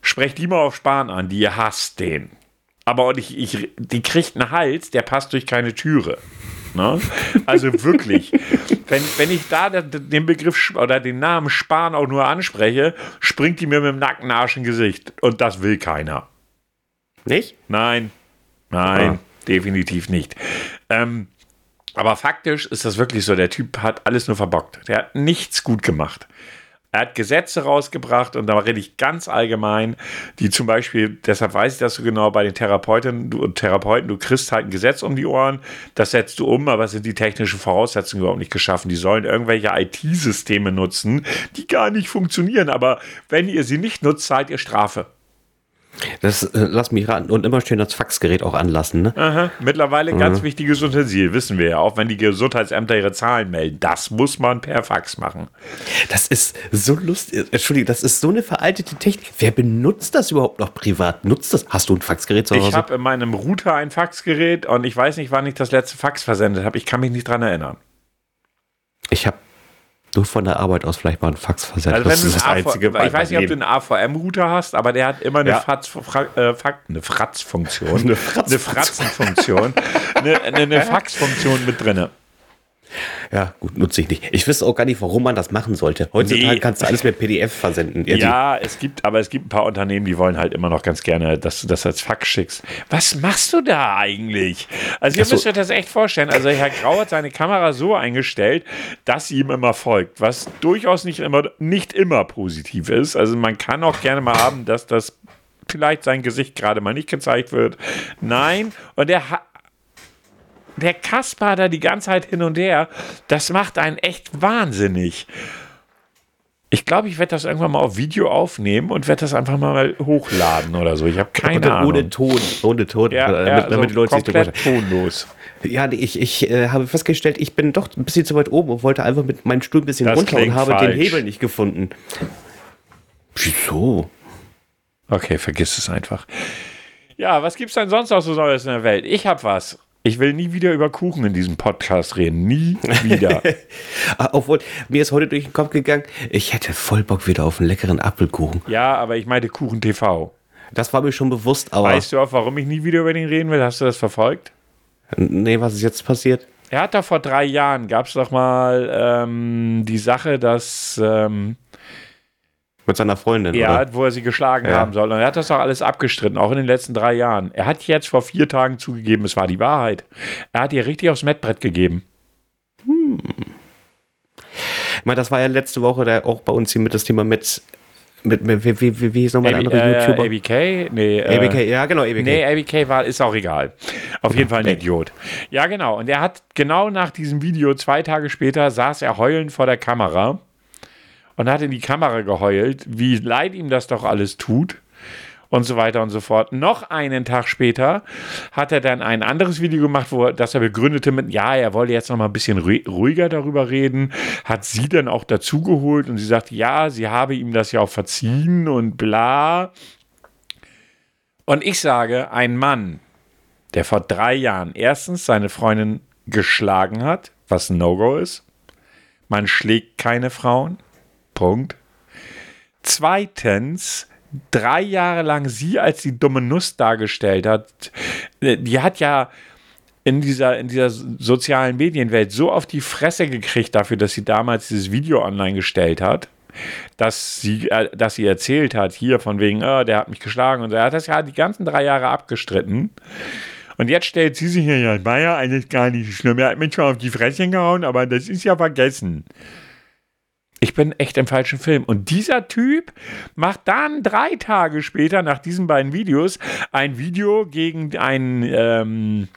S2: Sprecht die mal auf Spahn an, die hasst den. Aber ich, ich, die kriegt einen Hals, der passt durch keine Türe. Ne? Also wirklich, wenn, wenn ich da den Begriff oder den Namen Spahn auch nur anspreche, springt die mir mit dem nackten Arsch im Gesicht. Und das will keiner.
S1: Nicht?
S2: Nein. Nein, ah. definitiv nicht. Ähm, aber faktisch ist das wirklich so, der Typ hat alles nur verbockt. Der hat nichts gut gemacht. Er hat Gesetze rausgebracht und da rede ich ganz allgemein, die zum Beispiel, deshalb weiß ich das so genau, bei den Therapeuten und Therapeuten, du kriegst halt ein Gesetz um die Ohren, das setzt du um, aber es sind die technischen Voraussetzungen überhaupt nicht geschaffen. Die sollen irgendwelche IT-Systeme nutzen, die gar nicht funktionieren, aber wenn ihr sie nicht nutzt, zahlt ihr Strafe.
S1: Das äh, lass mich raten und immer schön das Faxgerät auch anlassen. Ne?
S2: Aha. Mittlerweile ein ganz wichtiges Utensil, wissen wir ja, auch wenn die Gesundheitsämter ihre Zahlen melden. Das muss man per Fax machen.
S1: Das ist so lustig. Entschuldigung, das ist so eine veraltete Technik. Wer benutzt das überhaupt noch privat? Nutzt das? Hast du ein Faxgerät zu Hause?
S2: Ich habe in meinem Router ein Faxgerät und ich weiß nicht, wann ich das letzte Fax versendet habe. Ich kann mich nicht dran erinnern.
S1: Ich habe nur von der Arbeit aus vielleicht mal ein Fax versendet.
S2: Also
S1: das
S2: du
S1: ist das
S2: einen
S1: Einzige.
S2: ich weiß nicht, ob du einen AVM-Router hast, aber der hat immer eine,
S1: Ja.
S2: Fatz, Fra, äh, eine Fratz-Funktion.
S1: Eine Fratz-
S2: eine Fratzenfunktion. eine, eine, eine Fax-Funktion mit drinne.
S1: Ja, gut, nutze ich nicht. Ich wüsste auch gar nicht, warum man das machen sollte. Heutzutage
S2: Nee.
S1: kannst du alles mit PDF versenden. Ja, die-
S2: Ja, es gibt, aber es gibt ein paar Unternehmen, die wollen halt immer noch ganz gerne, dass du das als Fax schickst. Was machst du da eigentlich? Also ihr
S1: so.
S2: müsst euch das echt vorstellen. Also Herr Grau hat seine Kamera so eingestellt, dass sie ihm immer folgt, was durchaus nicht immer, nicht immer positiv ist. Also man kann auch gerne mal haben, dass das vielleicht sein Gesicht gerade mal nicht gezeigt wird. Nein, und der hat der Kaspar da die ganze Zeit hin und her, das macht einen echt wahnsinnig. Ich glaube, ich werde das irgendwann mal auf Video aufnehmen und werde das einfach mal hochladen oder so. Ich habe keine
S1: Oder
S2: Ahnung.
S1: ohne Ton, ohne Ton,
S2: ja,
S1: damit,
S2: ja,
S1: damit
S2: so
S1: die Leute sich
S2: komplett
S1: drüber
S2: tonlos.
S1: Ja, ich, ich äh, habe festgestellt, ich bin doch ein bisschen zu weit oben und wollte einfach mit meinem Stuhl ein bisschen
S2: Das
S1: runter und habe den
S2: falsch.
S1: Hebel nicht gefunden. Wieso?
S2: Okay, vergiss es einfach. Ja, was gibt's denn sonst noch so Neues in der Welt? Ich habe was. Ich will nie wieder über Kuchen in diesem Podcast reden. Nie wieder.
S1: Ah, Obwohl, mir ist heute durch den Kopf gegangen, ich hätte voll Bock wieder auf einen leckeren Apfelkuchen.
S2: ja, aber ich meinte Kuchen TV.
S1: Das war mir schon bewusst, aber
S2: Weißt du auch, warum ich nie wieder über den reden will? Hast du das verfolgt?
S1: nee, was ist jetzt passiert?
S2: Er hat doch vor drei Jahren, gab es doch mal ähm, die Sache, dass ähm,
S1: Mit seiner Freundin,
S2: Ja,
S1: oder?
S2: wo er sie geschlagen
S1: Ja.
S2: haben soll. Und er hat das doch alles abgestritten, auch in den letzten drei Jahren. Er hat jetzt vor vier Tagen zugegeben, es war die Wahrheit. Er hat ihr richtig aufs Mettbrett gegeben.
S1: Ich meine, das war ja letzte Woche da auch bei uns hier mit das Thema mit, mit, mit wie, wie, wie, ist nochmal der andere
S2: äh,
S1: YouTuber?
S2: ABK? Nee, äh,
S1: ABK, ja, genau, ABK.
S2: Nee, ABK war, ist auch egal. Auf jeden Fall ein Idiot. Ja, genau. Und er hat genau nach diesem Video, zwei Tage später, saß er heulend vor der Kamera und hat in die Kamera geheult, wie leid ihm das doch alles tut. Und so weiter und so fort. Noch einen Tag später hat er dann ein anderes Video gemacht, wo er, das er begründete mit, ja, er wolle jetzt noch mal ein bisschen ru- ruhiger darüber reden, hat sie dann auch dazugeholt und sie sagt, ja, sie habe ihm das ja auch verziehen und bla. Und ich sage, ein Mann, der vor drei Jahren erstens seine Freundin geschlagen hat, was ein No-Go ist. Man schlägt keine Frauen. Punkt. Zweitens, drei Jahre lang sie als die dumme Nuss dargestellt hat. Äh, Die hat ja in dieser, in dieser sozialen Medienwelt so auf die Fresse gekriegt dafür, dass sie damals dieses Video online gestellt hat dass sie, äh, dass sie erzählt hat, hier von wegen, äh, der hat mich geschlagen und so. er hat das ja die ganzen drei Jahre abgestritten. Und jetzt stellt sie sich hier, ja, war ja eigentlich gar nicht schlimm. Er hat mich schon auf die Fresse gehauen, aber das ist ja vergessen. Ich bin echt im falschen Film. Und dieser Typ macht dann drei Tage später, nach diesen beiden Videos, ein Video gegen einen, ähm,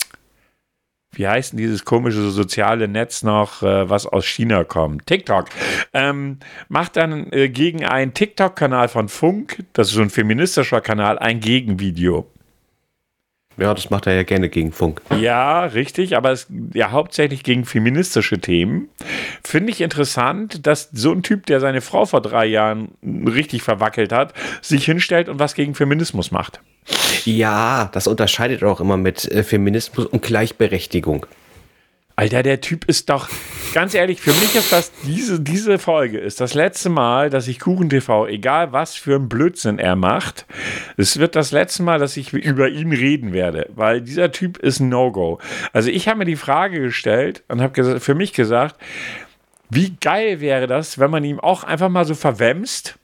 S2: wie heißt denn dieses komische soziale Netz noch, äh, was aus China kommt? TikTok. Ähm, macht dann äh, gegen einen TikTok-Kanal von Funk, das ist so ein feministischer Kanal, ein Gegenvideo.
S1: Ja, das macht er ja gerne gegen Funk.
S2: Ja, richtig, aber es, ja hauptsächlich gegen feministische Themen. Finde ich interessant, dass so ein Typ, der seine Frau vor drei Jahren richtig verwackelt hat, sich hinstellt und was gegen Feminismus macht.
S1: Ja, das unterscheidet auch immer mit äh, Feminismus und Gleichberechtigung.
S2: Alter, der Typ ist doch, ganz ehrlich, für mich ist das, diese, diese Folge ist das letzte Mal, dass ich KuchenTV, egal was für ein Blödsinn er macht, es wird das letzte Mal, dass ich über ihn reden werde, weil dieser Typ ist ein No-Go. Also ich habe mir die Frage gestellt und habe für mich gesagt, wie geil wäre das, wenn man ihm auch einfach mal so verwemst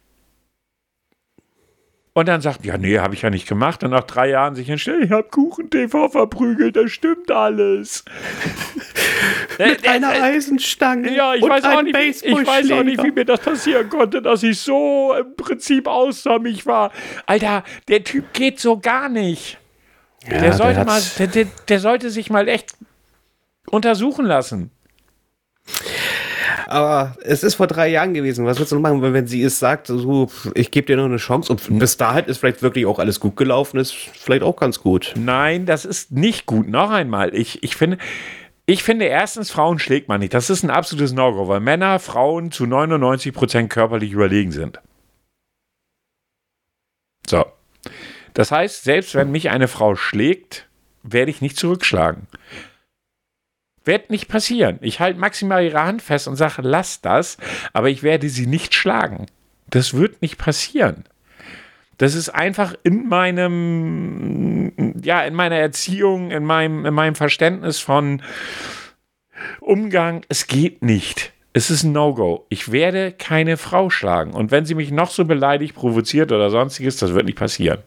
S2: Und dann sagt, ja, nee, habe ich ja nicht gemacht. Und nach drei Jahren sich hinstellt, ich habe Kuchen-TV verprügelt, das stimmt alles.
S1: Mit äh, einer äh, Eisenstange.
S2: Ja, ich, weiß auch, nicht, ich weiß auch nicht, wie mir das passieren konnte, dass ich so im Prinzip aussah, mich war. Alter, der Typ geht so gar nicht. Ja, der, sollte der, mal, der, der, der sollte sich mal echt untersuchen lassen.
S1: Aber es ist vor drei Jahren gewesen. Was willst du noch machen, wenn sie es sagt, so, ich gebe dir noch eine Chance und bis dahin ist vielleicht wirklich auch alles gut gelaufen, ist vielleicht auch ganz gut.
S2: Nein, das ist nicht gut. Noch einmal, ich, ich finde, ich finde erstens, Frauen schlägt man nicht. Das ist ein absolutes No-Go, weil Männer Frauen zu 99 Prozent körperlich überlegen sind. So. Das heißt, selbst wenn mich eine Frau schlägt, werde ich nicht zurückschlagen. Wird nicht passieren. Ich halte maximal ihre Hand fest und sage, lass das, aber ich werde sie nicht schlagen. Das wird nicht passieren. Das ist einfach in meinem, ja, in meiner Erziehung, in meinem, in meinem Verständnis von Umgang. Es geht nicht. Es ist ein No-Go. Ich werde keine Frau schlagen. Und wenn sie mich noch so beleidigt, provoziert oder sonstiges, das wird nicht passieren.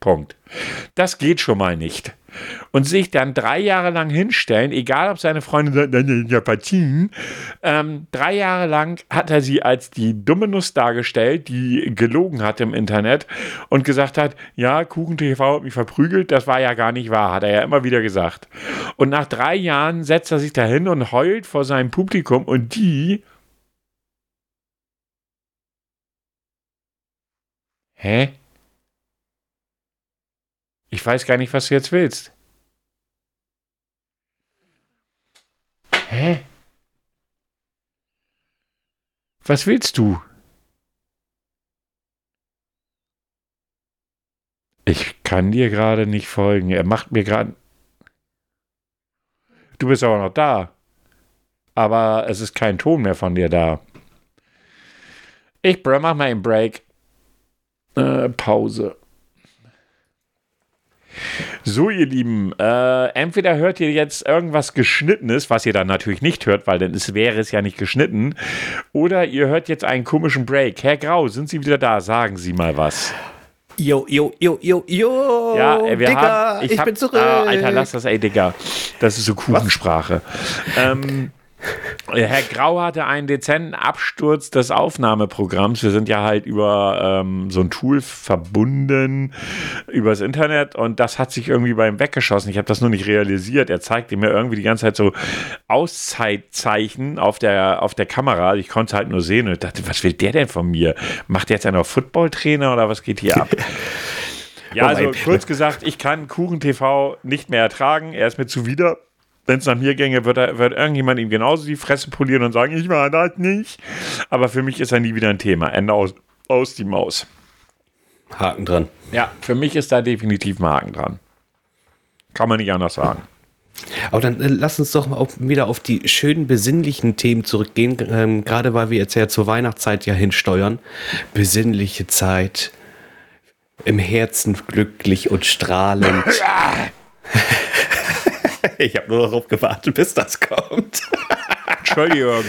S2: Punkt. Das geht schon mal nicht. Und sich dann drei Jahre lang hinstellen, egal ob seine Freundin sagt, nein, ja, Partien, ähm, drei Jahre lang hat er sie als die dumme Nuss dargestellt, die gelogen hat im Internet und gesagt hat, ja, KuchenTV hat mich verprügelt, das war ja gar nicht wahr, hat er ja immer wieder gesagt. Und nach drei Jahren setzt er sich dahin und heult vor seinem Publikum und die Hä? Ich weiß gar nicht, was du jetzt willst. Hä? Was willst du? Ich kann dir gerade nicht folgen. Er macht mir gerade. Du bist aber noch da. Aber es ist kein Ton mehr von dir da. Ich mach mal einen Break. Äh, Pause. So, ihr Lieben, äh, entweder hört ihr jetzt irgendwas Geschnittenes, was ihr dann natürlich nicht hört, weil dann ist, wäre es ja nicht geschnitten, oder ihr hört jetzt einen komischen Break. Herr Grau, sind Sie wieder da? Sagen Sie mal was.
S1: Jo, jo, jo, jo, jo.
S2: Ja, wir Digga, haben, ich, ich hab, bin zurück. Ah, Alter, lass das, ey, Digga. Das ist so Kuchensprache. Ähm, Herr Grau hatte einen dezenten Absturz des Aufnahmeprogramms. Wir sind ja halt über ähm, so ein Tool verbunden übers Internet und das hat sich irgendwie beim Weggeschossen. Ich habe das nur nicht realisiert. Er zeigte mir irgendwie die ganze Zeit so Auszeitzeichen auf der, auf der Kamera. Ich konnte es halt nur sehen und dachte, was will der denn von mir? Macht der jetzt einen Footballtrainer oder was geht hier ab? ja, also kurz gesagt, ich kann Kuchen TV nicht mehr ertragen. Er ist mir zuwider wenn es nach mir ginge, wird, er, wird irgendjemand ihm genauso die Fresse polieren und sagen, ich war das nicht. Aber für mich ist er nie wieder ein Thema. Ende aus, aus die Maus.
S1: Haken dran.
S2: Ja, für mich ist da definitiv ein Haken dran. Kann man nicht anders sagen.
S1: Aber dann äh, lass uns doch mal wieder auf die schönen besinnlichen Themen zurückgehen, ähm, gerade weil wir jetzt ja zur Weihnachtszeit ja hinsteuern. Besinnliche Zeit, im Herzen glücklich und strahlend. ich habe nur darauf gewartet, bis das kommt.
S2: Entschuldigung.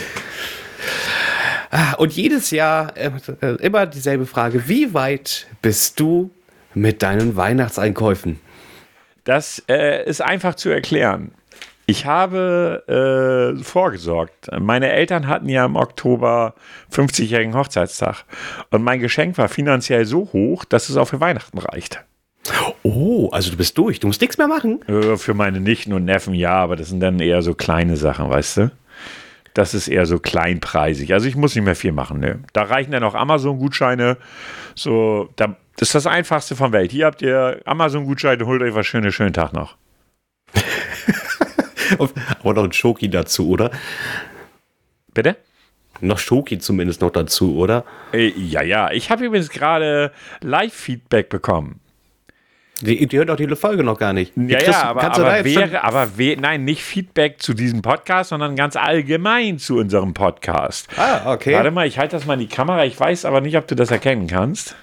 S1: Und jedes Jahr äh, immer dieselbe Frage. Wie weit bist du mit deinen Weihnachtseinkäufen?
S2: Das äh, ist einfach zu erklären. Ich habe äh, vorgesorgt. Meine Eltern hatten ja im Oktober 50-jährigen Hochzeitstag. Und mein Geschenk war finanziell so hoch, dass es auch für Weihnachten reicht.
S1: Oh, also du bist durch. Du musst nichts mehr machen.
S2: Äh, für meine Nichten und Neffen ja, aber das sind dann eher so kleine Sachen, weißt du? Das ist eher so kleinpreisig. Also ich muss nicht mehr viel machen. Ne? Da reichen dann auch Amazon-Gutscheine. So, da, das ist das Einfachste von Welt. Hier habt ihr Amazon-Gutscheine, holt euch was Schönes, schönen Tag noch.
S1: aber noch ein Schoki dazu, oder?
S2: Bitte?
S1: Noch Schoki zumindest noch dazu, oder?
S2: Äh, ja, ja. Ich habe übrigens gerade Live-Feedback bekommen.
S1: Die, die hört auch die Folge noch gar nicht.
S2: ja, ja, aber, aber wäre, aber we, nein, nicht Feedback zu diesem Podcast, sondern ganz allgemein zu unserem Podcast.
S1: Ah, okay.
S2: Warte mal, ich halte das mal in die Kamera. Ich weiß aber nicht, ob du das erkennen kannst.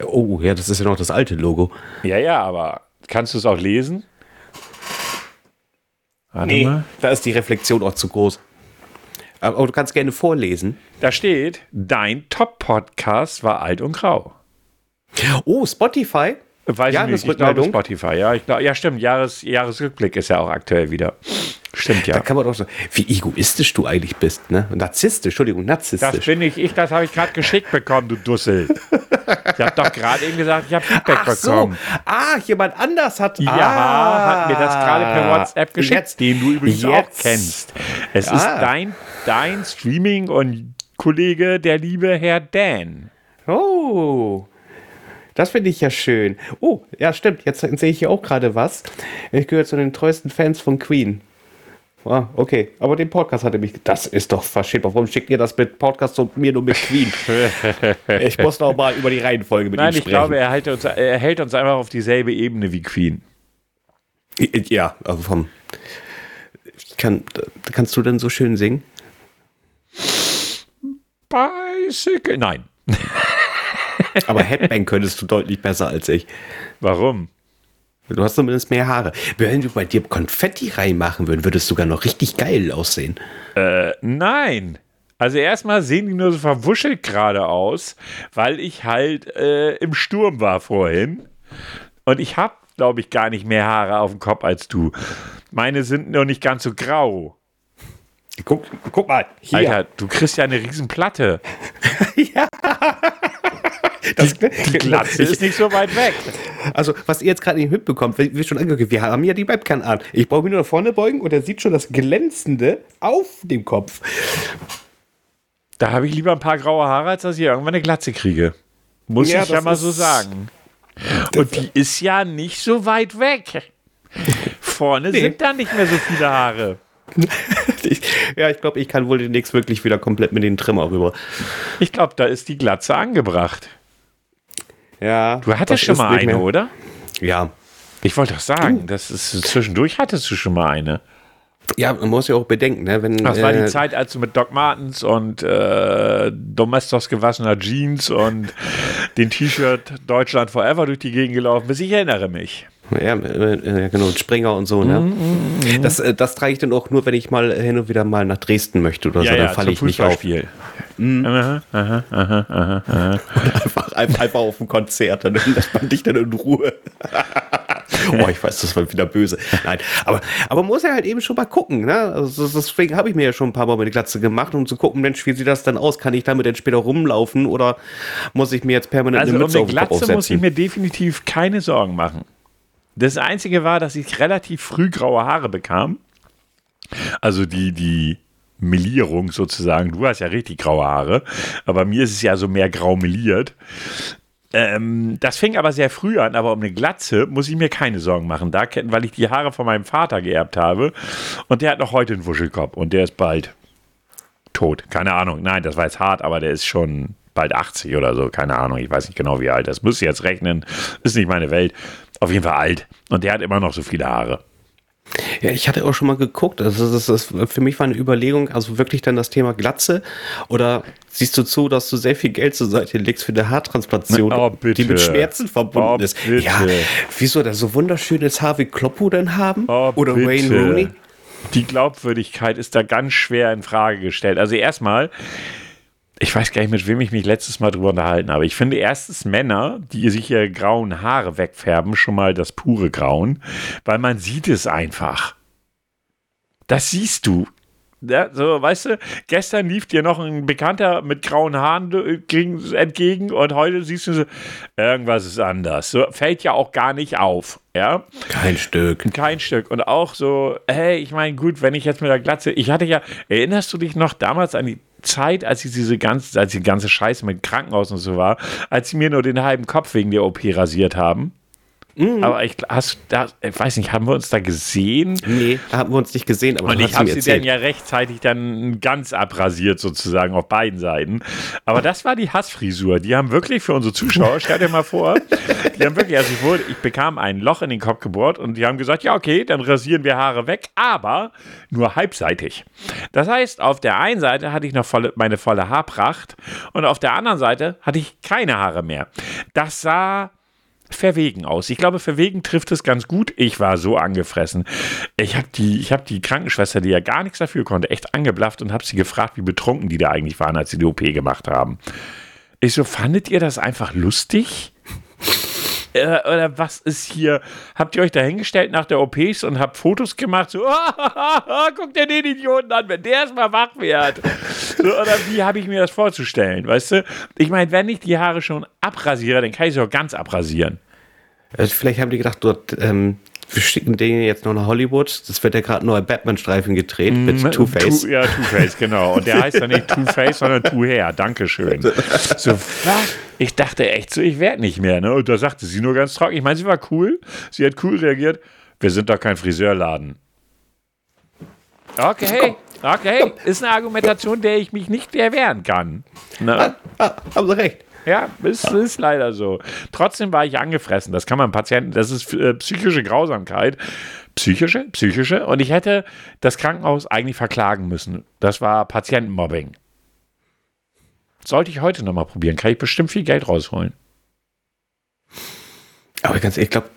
S1: Oh, ja, das ist ja noch das alte Logo.
S2: Ja, ja, aber kannst du es auch lesen?
S1: Warte nee, mal. da ist die Reflexion auch zu groß. Aber du kannst gerne vorlesen.
S2: Da steht, dein Top-Podcast war alt und grau.
S1: Oh, Spotify?
S2: Weiß ich nicht, ich glaube Spotify, ja. Ich glaub, ja, stimmt, Jahres, Jahresrückblick ist ja auch aktuell wieder. Stimmt, ja.
S1: Da kann man doch so, wie egoistisch du eigentlich bist, ne? Narzisstisch, Entschuldigung, narzisstisch.
S2: Das bin ich, ich, das habe ich gerade geschickt bekommen, du Dussel. ich habe doch gerade eben gesagt, ich habe Feedback Ach bekommen.
S1: So. Ah, jemand anders hat,
S2: ja,
S1: ah,
S2: hat mir das gerade per WhatsApp geschickt, jetzt, den du übrigens jetzt. auch kennst. Es ah. ist dein, dein Streaming- und Kollege, der liebe Herr Dan.
S1: Oh. Das finde ich ja schön. Oh, ja, stimmt. Jetzt sehe ich hier auch gerade was. Ich gehöre zu den treuesten Fans von Queen. Ah, okay. Aber den Podcast hatte mich. Das ist doch verschämt. Warum schickt ihr das mit Podcast und mir nur mit Queen? ich muss noch mal über die Reihenfolge mit
S2: Nein,
S1: ihm sprechen.
S2: Nein, ich glaube, er hält, uns, er hält uns einfach auf dieselbe Ebene wie Queen.
S1: Ja, also vom. Kann, kannst du denn so schön singen?
S2: Bicycle. Nein.
S1: Aber Headbang könntest du deutlich besser als ich.
S2: Warum?
S1: Du hast zumindest mehr Haare. Wenn wir bei dir Konfetti reinmachen würden, würde es sogar noch richtig geil aussehen.
S2: Äh, nein. Also erstmal sehen die nur so verwuschelt gerade aus, weil ich halt äh, im Sturm war vorhin. Und ich habe, glaube ich, gar nicht mehr Haare auf dem Kopf als du. Meine sind noch nicht ganz so grau.
S1: Guck, guck mal.
S2: Hier. Alter, du kriegst ja eine riesen Platte. ja. Das, die, Glatze ist nicht so weit weg.
S1: Also, was ihr jetzt gerade nicht mitbekommt, wie schon angekündigt, wir haben ja die Webcam an. Ich brauche mich nur nach vorne beugen und er sieht schon das Glänzende auf dem Kopf.
S2: Da habe ich lieber ein paar graue Haare, als dass ich irgendwann eine Glatze kriege. Muss ja, ich ja mal so sagen. Und die ist ja nicht so weit weg. Vorne nee. sind da nicht mehr so viele Haare.
S1: ich, ja, ich glaube, ich kann wohl demnächst wirklich wieder komplett mit den Trimmer rüber.
S2: Ich glaube, da ist die Glatze angebracht.
S1: Ja.
S2: Du hattest schon mal eine, oder?
S1: Ja.
S2: Ich wollte doch sagen, das ist, zwischendurch hattest du schon mal eine.
S1: Ja, man muss ja auch bedenken, ne? Wenn,
S2: das war die äh, Zeit, als du mit Doc Martens und äh, Domestos gewassener Jeans und den T-Shirt Deutschland Forever durch die Gegend gelaufen bist. Ich erinnere mich.
S1: Ja, äh, genau, Springer und so, ne? Mm, mm. Das, äh, das trage ich dann auch nur, wenn ich mal hin und wieder mal nach Dresden möchte oder
S2: ja,
S1: so, dann
S2: ja,
S1: falle ich nicht auf. Mm. Aha, aha, aha, aha, einfach, einfach auf ein Konzert, dann lässt man dich dann in Ruhe. oh, ich weiß, das war wieder böse. Nein, aber, aber man muss ja halt eben schon mal gucken. Ne? Also deswegen habe ich mir ja schon ein paar Mal meine Glatze gemacht, um zu gucken, Mensch, wie sieht das dann aus? Kann ich damit denn später rumlaufen oder muss ich mir jetzt permanent
S2: also eine Mütze um eine Glatze muss ich mir definitiv keine Sorgen machen. Das Einzige war, dass ich relativ früh graue Haare bekam. Also die, die Melierung sozusagen. Du hast ja richtig graue Haare, aber mir ist es ja so mehr grau meliert. Ähm, das fing aber sehr früh an, aber um eine Glatze muss ich mir keine Sorgen machen, da, weil ich die Haare von meinem Vater geerbt habe. Und der hat noch heute einen Wuschelkopf und der ist bald tot. Keine Ahnung. Nein, das war jetzt hart, aber der ist schon bald 80 oder so. Keine Ahnung. Ich weiß nicht genau, wie alt. Das muss ich jetzt rechnen. Ist nicht meine Welt. Auf jeden Fall alt. Und der hat immer noch so viele Haare.
S1: Ja, ich hatte auch schon mal geguckt. Also das ist, für mich war eine Überlegung, also wirklich dann das Thema Glatze oder siehst du zu, dass du sehr viel Geld zur Seite legst für eine Haartransplantation,
S2: oh,
S1: die mit Schmerzen verbunden oh, ist. Bitte. Ja, wieso da so wunderschönes Haar wie Kloppo denn haben?
S2: Oh, oder bitte. Wayne Rooney? Die Glaubwürdigkeit ist da ganz schwer in Frage gestellt. Also erstmal, ich weiß gar nicht, mit wem ich mich letztes Mal drüber unterhalten habe. Ich finde erstens Männer, die sich ihre grauen Haare wegfärben, schon mal das pure Grauen, weil man sieht es einfach. Das siehst du. Ja, so, weißt du, gestern lief dir noch ein Bekannter mit grauen Haaren entgegen und heute siehst du so, irgendwas ist anders. So, fällt ja auch gar nicht auf. Ja?
S1: Kein Stück.
S2: Kein Stück. Und auch so, hey, ich meine, gut, wenn ich jetzt mit der Glatze, ich hatte ja, erinnerst du dich noch damals an die Zeit, als ich diese ganze, als die ganze Scheiße mit Krankenhaus und so war, als sie mir nur den halben Kopf wegen der OP rasiert haben? Mhm. Aber ich, hast, da, ich weiß nicht, haben wir uns da gesehen?
S1: Nee, haben wir uns nicht gesehen.
S2: Aber und ich habe sie dann ja rechtzeitig dann ganz abrasiert, sozusagen, auf beiden Seiten. Aber das war die Hassfrisur. Die haben wirklich für unsere Zuschauer, stell dir mal vor, die haben wirklich, also ich, wurde, ich bekam ein Loch in den Kopf gebohrt und die haben gesagt, ja, okay, dann rasieren wir Haare weg, aber nur halbseitig. Das heißt, auf der einen Seite hatte ich noch volle, meine volle Haarpracht und auf der anderen Seite hatte ich keine Haare mehr. Das sah verwegen aus. Ich glaube, verwegen trifft es ganz gut. Ich war so angefressen. Ich habe die, hab die Krankenschwester, die ja gar nichts dafür konnte, echt angeblafft und habe sie gefragt, wie betrunken die da eigentlich waren, als sie die OP gemacht haben. Ich so, fandet ihr das einfach lustig? Äh, oder was ist hier? Habt ihr euch da hingestellt nach der OPs und habt Fotos gemacht? So, guckt dir den Idioten an, wenn der erstmal wach wird. So, oder wie habe ich mir das vorzustellen? Weißt du? Ich meine, wenn ich die Haare schon abrasiere, dann kann ich sie auch ganz abrasieren.
S1: Also vielleicht haben die gedacht, dort, ähm, wir schicken den jetzt noch nach Hollywood. Das wird ja gerade neuer Batman-Streifen gedreht mit
S2: Mm,
S1: Two-Face.
S2: Two, ja, Two-Face, genau. Und der heißt ja nicht Two-Face, sondern Two-Hair. Dankeschön. So, was? Ich dachte echt so, ich werde nicht mehr. Ne? Und da sagte sie nur ganz trocken. Ich meine, sie war cool. Sie hat cool reagiert. Wir sind doch kein Friseurladen. Okay, okay. Ist eine Argumentation, der ich mich nicht erwehren kann. Ne?
S1: Ah, ah, haben Sie recht.
S2: Ja, ist, ist leider so. Trotzdem war ich angefressen. Das kann man Patienten, das ist äh, psychische Grausamkeit. Psychische? Psychische. Und ich hätte das Krankenhaus eigentlich verklagen müssen. Das war Patientenmobbing. Sollte ich heute nochmal probieren, kann ich bestimmt viel Geld rausholen.
S1: Aber ganz ehrlich, ich glaube,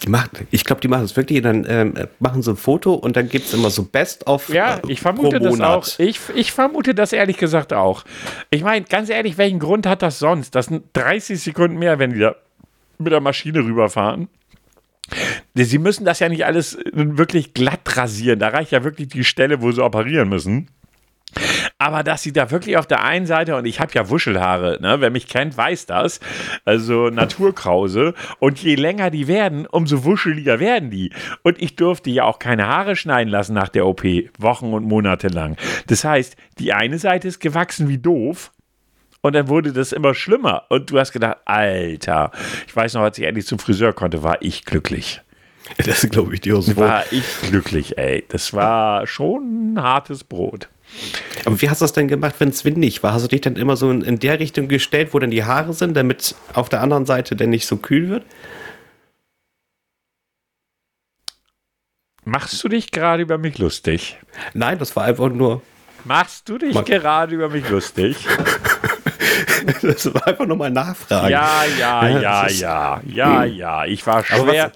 S1: die machen, ich glaube, die machen es wirklich, dann ähm, machen so ein Foto und dann gibt es immer so Best of
S2: Ja,
S1: äh,
S2: ich vermute
S1: pro
S2: das
S1: Monat.
S2: auch. Ich, ich vermute das ehrlich gesagt auch. Ich meine, ganz ehrlich, welchen Grund hat das sonst? Das sind 30 Sekunden mehr, wenn die da mit der Maschine rüberfahren. Sie müssen das ja nicht alles wirklich glatt rasieren. Da reicht ja wirklich die Stelle, wo sie operieren müssen. Aber dass sie da wirklich auf der einen Seite, und ich habe ja Wuschelhaare, ne? wer mich kennt, weiß das, also Naturkrause, und je länger die werden, umso wuscheliger werden die. Und ich durfte ja auch keine Haare schneiden lassen nach der OP, Wochen und Monate lang. Das heißt, die eine Seite ist gewachsen wie doof, und dann wurde das immer schlimmer. Und du hast gedacht, Alter, ich weiß noch, als ich endlich zum Friseur konnte, war ich glücklich.
S1: Das glaube ich dir so.
S2: War ich glücklich, ey. Das war schon ein hartes Brot.
S1: Aber wie hast du das denn gemacht, wenn es windig war? Hast du dich dann immer so in, in der Richtung gestellt, wo dann die Haare sind, damit auf der anderen Seite denn nicht so kühl wird?
S2: Machst du dich gerade über mich lustig?
S1: Nein, das war einfach nur,
S2: Machst du dich gerade über mich lustig?
S1: das war einfach nur mal Nachfragen.
S2: Ja, ja,
S1: Ja,
S2: ja, ja, ja. Ich war schwer,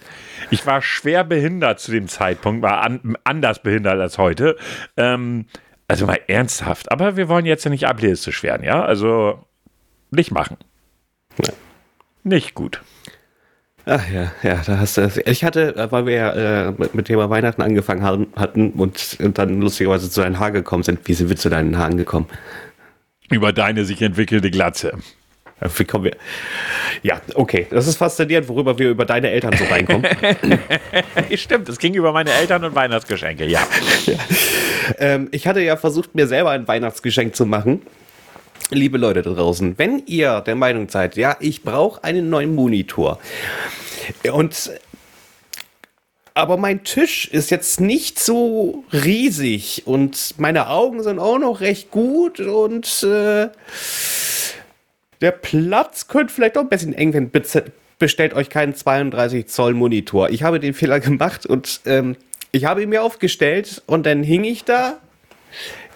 S2: ich war schwer behindert zu dem Zeitpunkt, war an, anders behindert als heute. Ähm, also mal ernsthaft. Aber wir wollen jetzt ja nicht ableistisch werden, ja? Also nicht machen. Nicht gut.
S1: Ach ja, ja, da hast du. Ich hatte, äh, weil wir ja äh, mit, mit Thema Weihnachten angefangen haben, hatten und, und dann lustigerweise zu deinen Haaren gekommen sind. Wie sind wir zu deinen Haaren gekommen?
S2: Über deine sich entwickelte Glatze.
S1: Ja, Wie kommen wir? Ja, okay. Das ist faszinierend, worüber wir über deine Eltern so reinkommen.
S2: Stimmt, es ging über meine Eltern und Weihnachtsgeschenke, ja.
S1: Ähm, ich hatte ja versucht, mir selber ein Weihnachtsgeschenk zu machen. Liebe Leute da draußen, wenn ihr der Meinung seid, ja, ich brauche einen neuen Monitor und aber mein Tisch ist jetzt nicht so riesig und meine Augen sind auch noch recht gut und äh, der Platz könnte vielleicht auch ein bisschen eng werden. Bestellt euch keinen 32 Zoll Monitor. Ich habe den Fehler gemacht und ähm, ich habe ihn mir aufgestellt und dann hing ich da.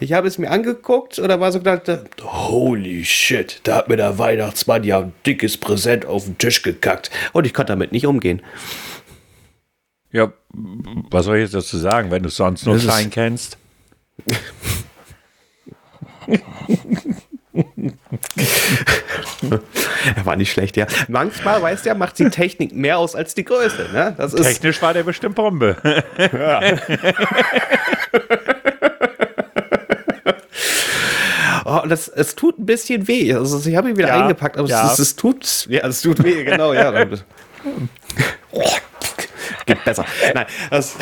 S1: Ich habe es mir angeguckt und da war so gedacht, holy shit, da hat mir der Weihnachtsmann ja ein dickes Präsent auf den Tisch gekackt. Und ich konnte damit nicht umgehen.
S2: Ja, was soll ich jetzt dazu sagen, wenn du es sonst nur
S1: Das
S2: klein kennst?
S1: Er war nicht schlecht, ja. Manchmal, weißt du ja, macht die Technik mehr aus als die Größe. Ne? Das ist,
S2: Technisch war der bestimmt Bombe.
S1: oh, das, es tut ein bisschen weh. Also ich habe ihn wieder
S2: Ja,
S1: eingepackt, aber
S2: ja.
S1: es, es, es tut, ja, es tut weh, genau, ja. Geht besser. Nein, das,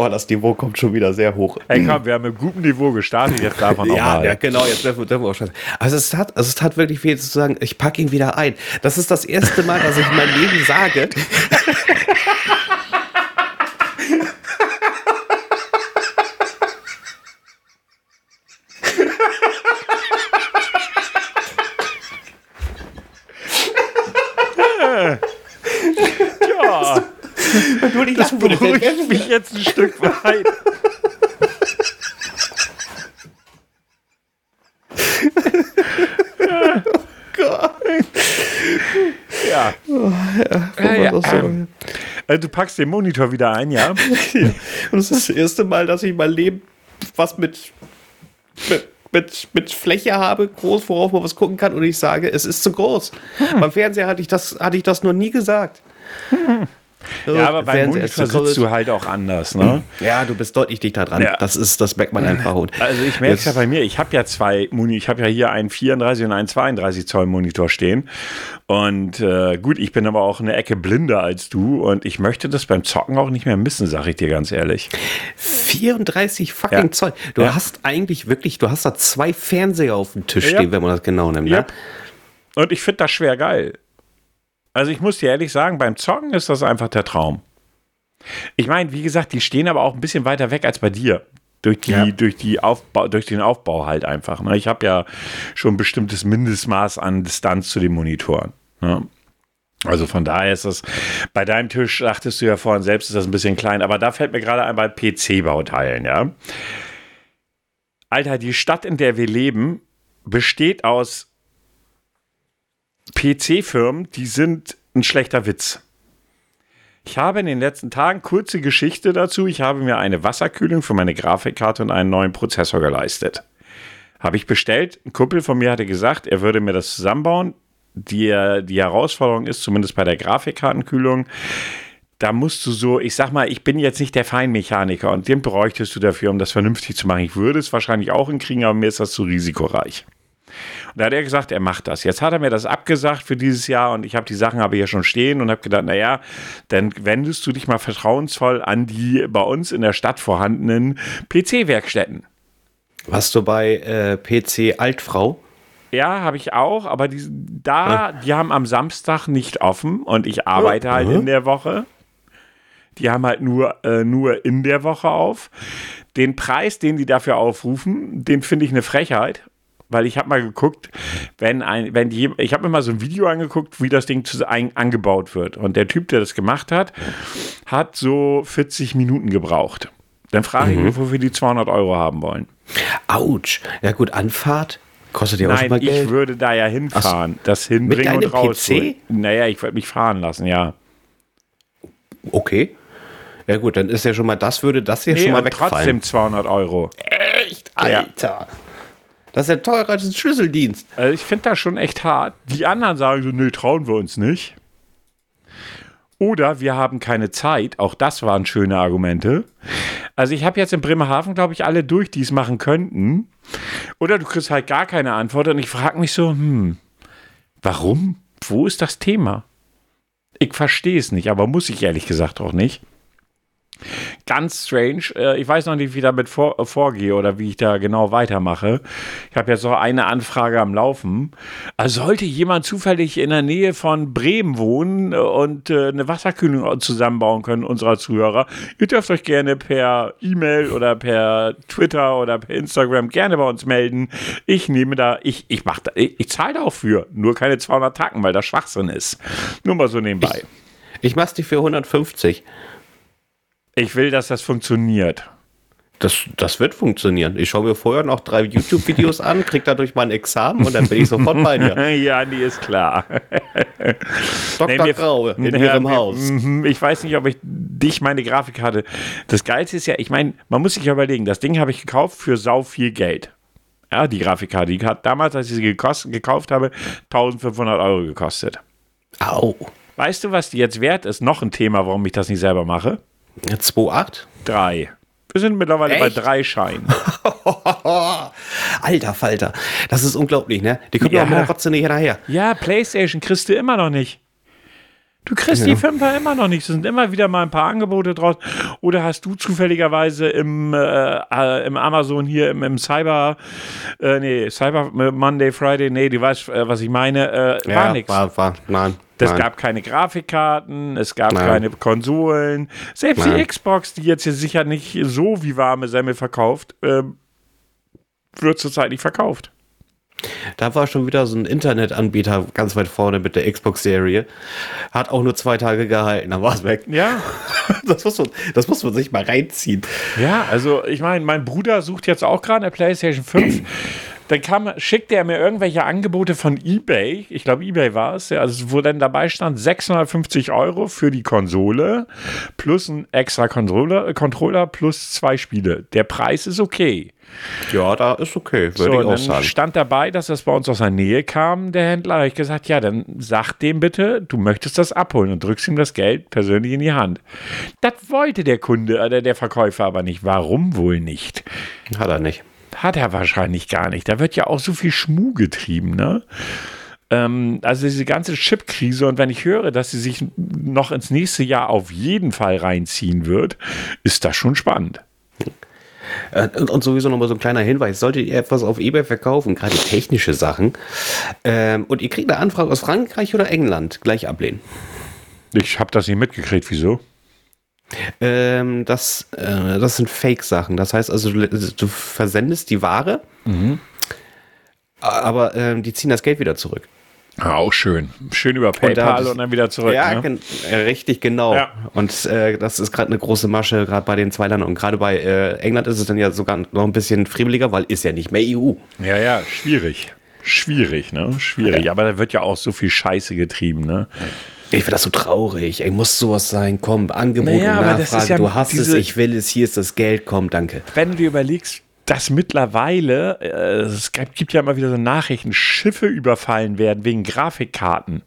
S1: oh, das Niveau kommt schon wieder sehr hoch.
S2: Ey, komm, wir haben mit gutem Niveau gestartet, jetzt davon auch
S1: Ja,
S2: mal.
S1: ja, genau, jetzt dürfen, dürfen wir auch schon. Also es hat, also es tat wirklich weh zu sagen, ich packe ihn wieder ein. Das ist das erste Mal, dass ich in meinem Leben sage.
S2: Ja,
S1: Nur nicht
S2: das beruhigt mich jetzt ein Stück weit. Ja.
S1: das so.
S2: Ähm, äh, du packst den Monitor wieder ein, ja?
S1: ja. Und das ist das erste Mal, dass ich mein Leben was mit, mit, mit, mit Fläche habe, groß, worauf man was gucken kann. Und ich sage, es ist zu groß. Hm. Beim Fernseher hatte ich, das, hatte ich das noch nie gesagt.
S2: Hm. Ja, aber beim Monitor sitzt du halt auch anders, ne?
S1: Ja, du bist deutlich dichter dran. Ja. Das ist, das merkt man einfach. Und
S2: also ich merke es ja bei mir, ich habe ja zwei Moni, ich habe ja hier einen 34 und einen 32 Zoll Monitor stehen. Und äh, gut, ich bin aber auch eine Ecke blinder als du und ich möchte das beim Zocken auch nicht mehr missen, sage ich dir ganz ehrlich.
S1: 34 fucking ja. Zoll. Du ja. hast eigentlich wirklich, du hast da zwei Fernseher auf dem Tisch stehen, wenn man das genau nimmt. Ne?
S2: Und ich finde das schwer geil. Also ich muss dir ehrlich sagen, beim Zocken ist das einfach der Traum. Ich meine, wie gesagt, die stehen aber auch ein bisschen weiter weg als bei dir. Durch, die, ja. durch, die Aufbau, durch den Aufbau halt einfach. Ne? Ich habe ja schon ein bestimmtes Mindestmaß an Distanz zu den Monitoren. Ne? Also von daher ist das, bei deinem Tisch sagtest du ja vorhin selbst, ist das ein bisschen klein, aber da fällt mir gerade ein bei PC-Bauteilen, ja. Alter, die Stadt, in der wir leben, besteht aus PC-Firmen, die sind ein schlechter Witz. Ich habe in den letzten Tagen kurze Geschichte dazu. Ich habe mir eine Wasserkühlung für meine Grafikkarte und einen neuen Prozessor geleistet. Habe ich bestellt. Ein Kumpel von mir hatte gesagt, er würde mir das zusammenbauen. Die, die Herausforderung ist, zumindest bei der Grafikkartenkühlung, da musst du so, ich sag mal, ich bin jetzt nicht der Feinmechaniker und den bräuchtest du dafür, um das vernünftig zu machen. Ich würde es wahrscheinlich auch hinkriegen, aber mir ist das zu risikoreich. Und da hat er gesagt, er macht das. Jetzt hat er mir das abgesagt für dieses Jahr und ich habe die Sachen aber hier schon stehen und habe gedacht, naja, dann wendest du dich mal vertrauensvoll an die bei uns in der Stadt vorhandenen PC-Werkstätten.
S1: Warst du bei äh, PC Altfrau?
S2: Ja, habe ich auch, aber die, da, die haben am Samstag nicht offen und ich arbeite halt in der Woche. Die haben halt nur, äh, nur in der Woche auf. Den Preis, den die dafür aufrufen, den finde ich eine Frechheit weil ich habe mal geguckt, wenn ein, wenn die, ich habe mir mal so ein Video angeguckt, wie das Ding zu, ein, angebaut wird. Und der Typ, der das gemacht hat, hat so 40 Minuten gebraucht. Dann frage mhm. ich mich, wofür die 200 Euro haben wollen.
S1: Autsch. Ja gut, Anfahrt kostet ja auch
S2: Nein,
S1: mal Geld.
S2: ich würde da ja hinfahren, Ach, das hinbringen und raus. PC? Naja, ich würde mich fahren lassen, ja.
S1: Okay. Ja gut, dann ist ja schon mal, das würde das hier nee, schon mal wegfallen.
S2: trotzdem 200 Euro.
S1: Echt? Alter. Ja. Das ist ja teurer als ein Schlüsseldienst.
S2: Also ich finde das schon echt hart. Die anderen sagen so, nö, trauen wir uns nicht. Oder wir haben keine Zeit. Auch das waren schöne Argumente. Also ich habe jetzt in Bremerhaven, glaube ich, alle durch, die es machen könnten. Oder du kriegst halt gar keine Antwort. Und ich frage mich so, hm, warum? Wo ist das Thema? Ich verstehe es nicht, aber muss ich ehrlich gesagt auch nicht. Ganz strange. Äh, ich weiß noch nicht, wie ich damit vor, äh, vorgehe oder wie ich da genau weitermache. Ich habe jetzt noch eine Anfrage am Laufen. Also sollte jemand zufällig in der Nähe von Bremen wohnen und äh, eine Wasserkühlung zusammenbauen können, unserer Zuhörer, ihr dürft euch gerne per E-Mail oder per Twitter oder per Instagram gerne bei uns melden. Ich nehme da, ich, ich mache da, ich, ich zahle da auch für. Nur keine 200 Tacken, weil das Schwachsinn ist. Nur mal so nebenbei.
S1: Ich, ich mach's dir für 150.
S2: Ich will, dass das funktioniert.
S1: Das, das wird funktionieren. Ich schaue mir vorher noch drei YouTube-Videos an, kriege dadurch mein Examen und dann bin ich sofort bei dir.
S2: ja, die ist klar.
S1: Dr. Nee, Graue in ja, ihrem Haus.
S2: Mhm, ich weiß nicht, ob ich dich meine Grafik hatte. Das Geilste ist ja, ich meine, man muss sich ja überlegen, das Ding habe ich gekauft für sau viel Geld. Ja, die Grafikkarte. Die hat damals, als ich sie gekost, gekauft habe, 1500 Euro gekostet.
S1: Au.
S2: Weißt du, was die jetzt wert ist? Noch ein Thema, warum ich das nicht selber mache.
S1: 2,8?
S2: Drei. Wir sind mittlerweile Echt? bei drei Scheinen.
S1: Alter Falter. Das ist unglaublich, ne? Die kommen ja auch trotzdem nicht hinterher.
S2: Ja, Playstation kriegst du immer noch nicht. Du kriegst ja. die Fünfer immer noch nicht. Es sind immer wieder mal ein paar Angebote draus. Oder hast du zufälligerweise im, äh, äh im Amazon hier im, im Cyber, äh, nee, Cyber Monday, Friday, nee, du weißt, äh, was ich meine, äh, war ja, nichts.
S1: War, war, nein.
S2: Es gab keine Grafikkarten, es gab Nein. keine Konsolen. Selbst Nein. die Xbox, die jetzt hier sicher nicht so wie warme Semmel verkauft, äh, wird zurzeit nicht verkauft.
S1: Da war schon wieder so ein Internetanbieter ganz weit vorne mit der Xbox-Serie. Hat auch nur zwei Tage gehalten, dann war es weg.
S2: Ja.
S1: Das muss, man, das muss man sich mal reinziehen.
S2: Ja, also ich meine, mein Bruder sucht jetzt auch gerade eine PlayStation 5. dann kam, schickte er mir irgendwelche Angebote von eBay. Ich glaube, eBay war es. Ja, also wo dann dabei stand 650 Euro für die Konsole plus ein extra Controller, Controller plus zwei Spiele. Der Preis ist okay.
S1: Ja, da ist okay, würde
S2: So,
S1: ich auch
S2: dann
S1: sagen.
S2: stand dabei, dass das bei uns aus der Nähe kam, der Händler. Da habe ich gesagt, ja, dann sag dem bitte, du möchtest das abholen und drückst ihm das Geld persönlich in die Hand. Das wollte der Kunde, äh, der Verkäufer aber nicht. Warum wohl nicht?
S1: Hat er nicht.
S2: Hat er wahrscheinlich gar nicht. Da wird ja auch so viel Schmuh getrieben, ne? Ähm, also diese ganze Chip-Krise und wenn ich höre, dass sie sich noch ins nächste Jahr auf jeden Fall reinziehen wird, ist das schon spannend.
S1: Äh, Und, und sowieso nochmal so ein kleiner Hinweis. Solltet ihr etwas auf Ebay verkaufen, gerade technische Sachen, ähm, und ihr kriegt eine Anfrage aus Frankreich oder England, gleich ablehnen.
S2: Ich habe das nicht mitgekriegt, wieso?
S1: Ähm, das, äh, das sind Fake-Sachen. Das heißt also, du, du versendest die Ware, aber ähm, die ziehen das Geld wieder zurück.
S2: Ja, auch schön. Schön über
S1: da
S2: PayPal
S1: hab ich-
S2: und dann wieder zurück.
S1: ja,
S2: ne?
S1: gen- äh, richtig genau.
S2: Ja.
S1: Und äh, das ist gerade eine große Masche, gerade bei den zwei Ländern. Und gerade bei äh, England ist es dann ja sogar noch ein bisschen friemeliger, weil ist ja nicht mehr EU.
S2: ja, ja, schwierig. Schwierig, ne? Schwierig. Aber da wird ja auch so viel Scheiße getrieben, ne?
S1: Ich finde das so traurig. Ey, muss sowas sein? Komm, Angebot
S2: Naja,
S1: und Nachfrage.
S2: ja
S1: du hast es, ich will es, hier ist das Geld, komm, danke.
S2: Wenn du dir überlegst, dass mittlerweile, äh, es gibt ja immer wieder so Nachrichten, Schiffe überfallen werden wegen Grafikkarten.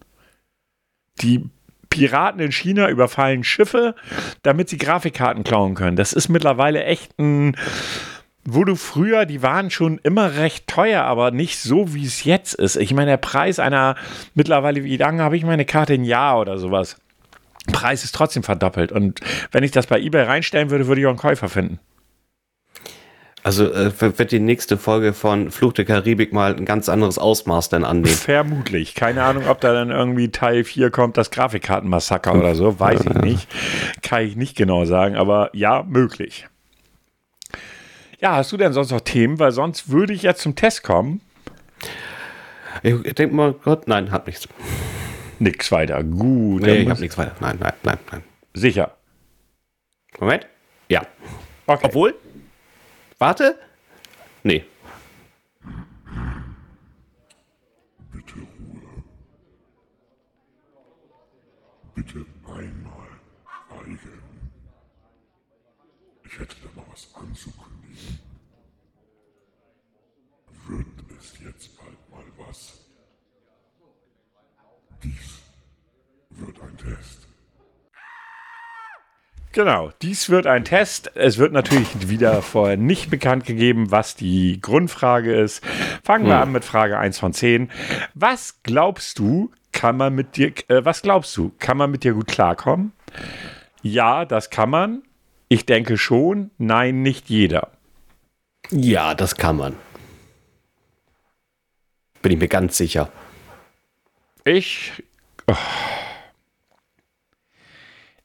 S2: Die Piraten in China überfallen Schiffe, damit sie Grafikkarten klauen können. Das ist mittlerweile echt ein, wo du früher, die waren schon immer recht teuer, aber nicht so, wie es jetzt ist. Ich meine, der Preis einer, mittlerweile, wie lange habe ich meine Karte? Ein Jahr oder sowas. Preis ist trotzdem verdoppelt. Und wenn ich das bei eBay reinstellen würde, würde ich auch einen Käufer finden.
S1: Also äh, wird die nächste Folge von Fluch der Karibik mal ein ganz anderes Ausmaß dann annehmen.
S2: Vermutlich. Keine Ahnung, ob da dann irgendwie Teil 4 kommt, das Grafikkartenmassaker oder so. Weiß ich nicht. Kann ich nicht genau sagen, aber ja, möglich. Ja, hast du denn sonst noch Themen? Weil sonst würde ich jetzt zum Test kommen.
S1: Ich denke mal, Gott, nein, hat nichts.
S2: Nix weiter. Gut.
S1: Nee, ich habe nichts weiter. Nein, nein, nein, nein.
S2: Sicher.
S1: Moment. Ja.
S2: Okay.
S1: Obwohl. Warte. Nee.
S3: Bitte einmal schweigen. Ich hätte da mal was anzukündigen. Wird es jetzt bald mal was? Dies wird ein Test.
S2: Genau, dies wird ein Test. Es wird natürlich wieder vorher nicht bekannt gegeben, was die Grundfrage ist. Fangen wir an mit Frage 1 von 10. Was glaubst du, kann man mit dir, äh, was glaubst du, kann man mit dir gut klarkommen? Ja, das kann man. Ich denke schon. Nein, nicht jeder.
S1: Ja, das kann man. Bin ich mir ganz sicher.
S2: Ich. Oh.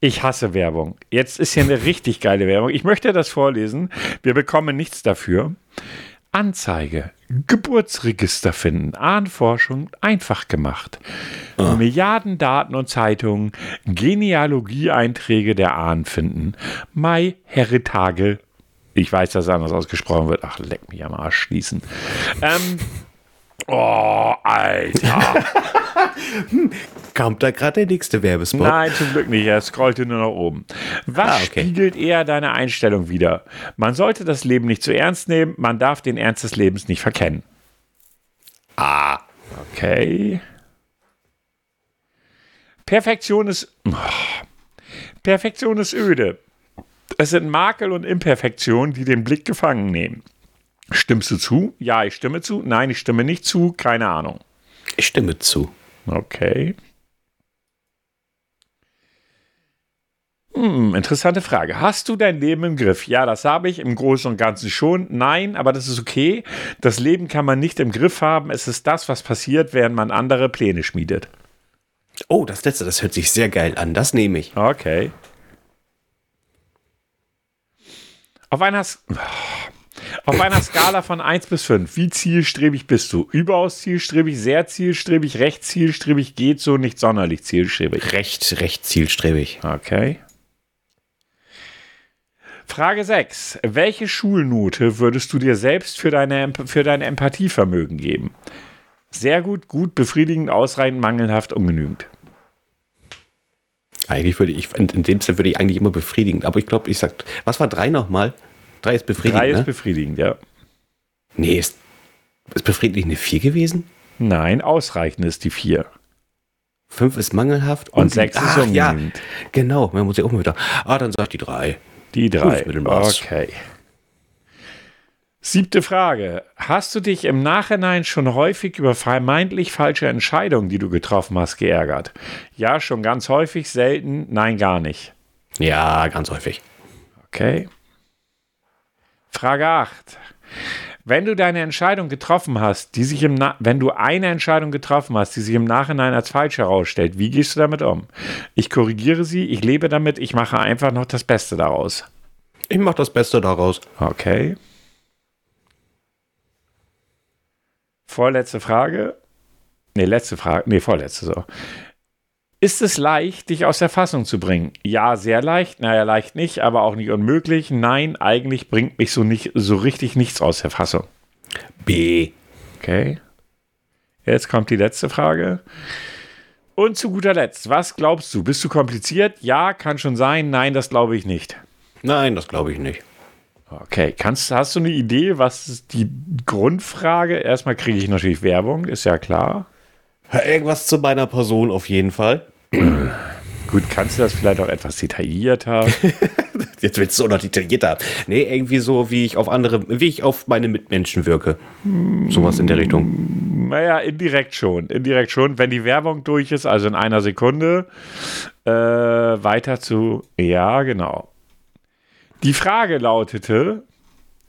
S2: Ich hasse Werbung. Jetzt ist hier eine richtig geile Werbung. Ich möchte das vorlesen. Wir bekommen nichts dafür. Anzeige. Geburtsregister finden. Ahnforschung einfach gemacht. Milliarden Daten und Zeitungen. Genealogieeinträge der Ahnen finden. Mai Heritage. Ich weiß, dass es anders ausgesprochen wird. Ach, leck mich am Arsch schließen. Ähm, oh, Alter.
S1: Kommt da gerade der nächste Werbespot?
S2: Nein, zum Glück nicht. Er scrollte nur nach oben. Was
S1: Ah, okay.
S2: spiegelt eher deine Einstellung wider? Man sollte das Leben nicht zu ernst nehmen, man darf den Ernst des Lebens nicht verkennen.
S1: Ah.
S2: Okay. Perfektion ist. Oh. Perfektion ist öde. Es sind Makel und Imperfektionen, die den Blick gefangen nehmen. Stimmst du zu? Ja, ich stimme zu. Nein, ich stimme nicht zu. Keine Ahnung.
S1: Ich stimme zu.
S2: Okay. Hm, interessante Frage. Hast du dein Leben im Griff? Ja, das habe ich im Großen und Ganzen schon. Nein, aber das ist okay. Das Leben kann man nicht im Griff haben. Es ist das, was passiert, während man andere Pläne schmiedet.
S1: Oh, das letzte, das hört sich sehr geil an. Das nehme ich.
S2: Okay. Auf einer, S- auf einer Skala von 1 bis 5, wie zielstrebig bist du? Überaus zielstrebig, sehr zielstrebig, recht zielstrebig, geht so, nicht sonderlich zielstrebig.
S1: Recht, recht zielstrebig.
S2: Okay. Frage 6. Welche Schulnote würdest du dir selbst für, deine, für dein Empathievermögen geben? Sehr gut, gut, befriedigend, ausreichend, mangelhaft, ungenügend.
S1: Eigentlich würde ich, in, in dem Sinne würde ich eigentlich immer befriedigend, aber ich glaube, ich sag, was war drei nochmal? Drei ist befriedigend.
S2: Drei
S1: ne?
S2: ist befriedigend, ja.
S1: nee, ist, ist befriedigend eine vier gewesen?
S2: Nein, ausreichend ist die 4.
S1: Fünf ist mangelhaft
S2: Und sechs ist
S1: Ach, ja, genau, man muss ja auch mal wieder. Ah, dann sag die drei.
S2: Die drei. Okay. Siebte Frage. Hast du dich im Nachhinein schon häufig über vermeintlich falsche Entscheidungen, die du getroffen hast, geärgert? Ja, schon ganz häufig, selten, nein, gar nicht.
S1: Ja, ganz häufig.
S2: Okay. Frage 8. Wenn du deine Entscheidung getroffen hast, die sich im Na wenn du eine Entscheidung getroffen hast, die sich im Nachhinein als falsch herausstellt, wie gehst du damit um? Ich korrigiere sie, ich lebe damit, ich mache einfach noch das Beste daraus.
S1: Ich mache das Beste daraus.
S2: Okay. Vorletzte Frage. Nee, letzte Frage. Nee, vorletzte so. Ist es leicht, dich aus der Fassung zu bringen? Ja, sehr leicht. Naja, leicht nicht, aber auch nicht unmöglich. Nein, eigentlich bringt mich so nicht so richtig nichts aus der Fassung.
S1: B.
S2: Okay. Jetzt kommt die letzte Frage. Und zu guter Letzt, was glaubst du? Bist du kompliziert? Ja, kann schon sein. Nein, das glaube ich nicht.
S1: Nein, das glaube ich nicht.
S2: Okay, kannst, hast du eine Idee, was ist die Grundfrage? Erstmal kriege ich natürlich Werbung, ist ja klar.
S1: Irgendwas zu meiner Person auf jeden Fall.
S2: Gut, kannst du das vielleicht auch etwas detaillierter?
S1: Jetzt willst du auch noch detaillierter. Nee, irgendwie so, wie ich auf andere, wie ich auf meine Mitmenschen wirke. Sowas in der Richtung.
S2: naja, indirekt schon. Indirekt schon. Wenn die Werbung durch ist, also in einer Sekunde, äh, weiter zu. Ja, genau. Die Frage lautete,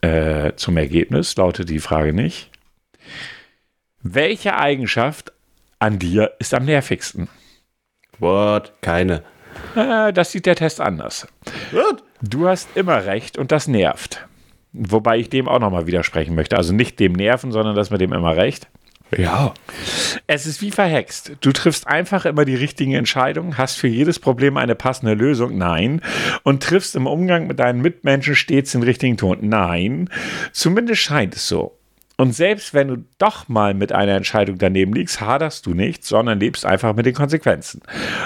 S2: äh, zum Ergebnis lautete die Frage nicht. Welche Eigenschaft an dir ist am nervigsten?
S1: What? Keine.
S2: Äh, das sieht der Test anders.
S1: What?
S2: Du hast immer recht und das nervt. Wobei ich dem auch nochmal widersprechen möchte. Also nicht dem Nerven, sondern das mit dem immer recht.
S1: Ja.
S2: Es ist wie verhext. Du triffst einfach immer die richtigen Entscheidungen, hast für jedes Problem eine passende Lösung, nein. Und triffst im Umgang mit deinen Mitmenschen stets den richtigen Ton, nein. Zumindest scheint es so. Und selbst wenn du doch mal mit einer Entscheidung daneben liegst, haderst du nicht, sondern lebst einfach mit den Konsequenzen.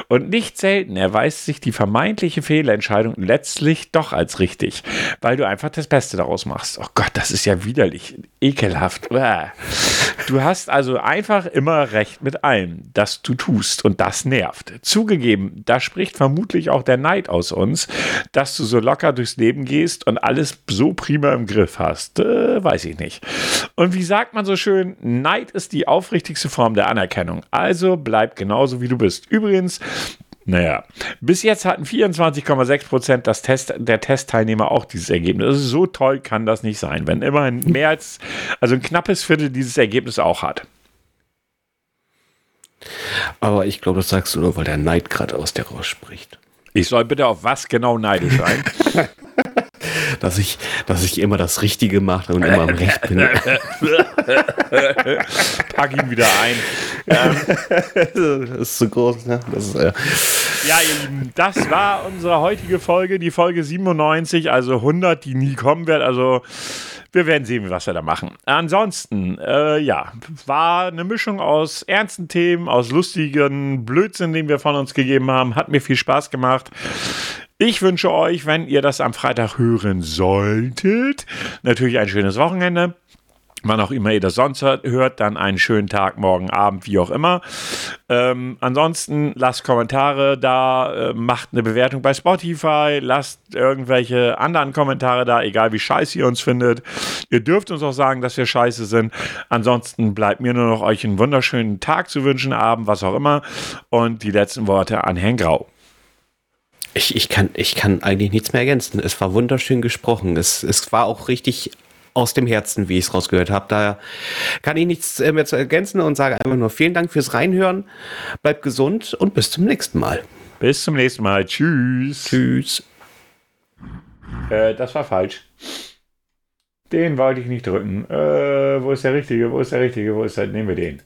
S2: Und nicht selten erweist sich die vermeintliche Fehlentscheidung letztlich doch als richtig, weil du einfach das Beste daraus machst. Oh Gott, das ist ja widerlich, ekelhaft. Du hast also einfach immer recht mit allem, das du tust und das nervt. Zugegeben, da spricht vermutlich auch der Neid aus uns, dass du so locker durchs Leben gehst und alles so prima im Griff hast. Äh, weiß ich nicht. Und wie sagt man so schön, Neid ist die aufrichtigste Form der Anerkennung. Also bleib genauso wie du bist. Übrigens, naja, bis jetzt hatten 24,6 Prozent das Test, der Testteilnehmer auch dieses Ergebnis. Also so toll kann das nicht sein, wenn immerhin mehr als, also ein knappes Viertel dieses Ergebnis auch hat.
S1: Aber ich glaube, das sagst du nur, weil der Neid gerade aus dir rausspricht.
S2: Ich soll bitte auf was genau neidisch sein?
S1: Dass ich, dass ich immer das Richtige mache und immer am Recht bin.
S2: Pack ihn wieder ein.
S1: Das ist zu groß, ne? Das ist, äh,
S2: Ja, ihr Lieben, das war unsere heutige Folge, die Folge 97, also 100, die nie kommen wird. Also wir werden sehen, was wir da machen. Ansonsten, äh, ja, war eine Mischung aus ernsten Themen, aus lustigen Blödsinn, den wir von uns gegeben haben. Hat mir viel Spaß gemacht. Ich wünsche euch, wenn ihr das am Freitag hören solltet, natürlich ein schönes Wochenende. Wann auch immer ihr das sonst hört, dann einen schönen Tag, morgen Abend, wie auch immer. Ähm, ansonsten lasst Kommentare da, äh, macht eine Bewertung bei Spotify, lasst irgendwelche anderen Kommentare da, egal wie scheiße ihr uns findet. Ihr dürft uns auch sagen, dass wir scheiße sind. Ansonsten bleibt mir nur noch euch einen wunderschönen Tag zu wünschen, Abend, was auch immer. Und die letzten Worte an Herrn Grau.
S1: ich, ich, kann, ich kann eigentlich nichts mehr ergänzen. Es war wunderschön gesprochen. Es, es war auch richtig aus dem Herzen, wie ich es rausgehört habe. Daher kann ich nichts äh, mehr zu ergänzen und sage einfach nur vielen Dank fürs Reinhören. Bleibt gesund und bis zum nächsten Mal.
S2: Bis zum nächsten Mal. Tschüss.
S1: Tschüss.
S2: Äh, das war falsch. Den wollte ich nicht drücken. Äh, wo ist der richtige? Wo ist der richtige? Wo ist der? Nehmen wir den.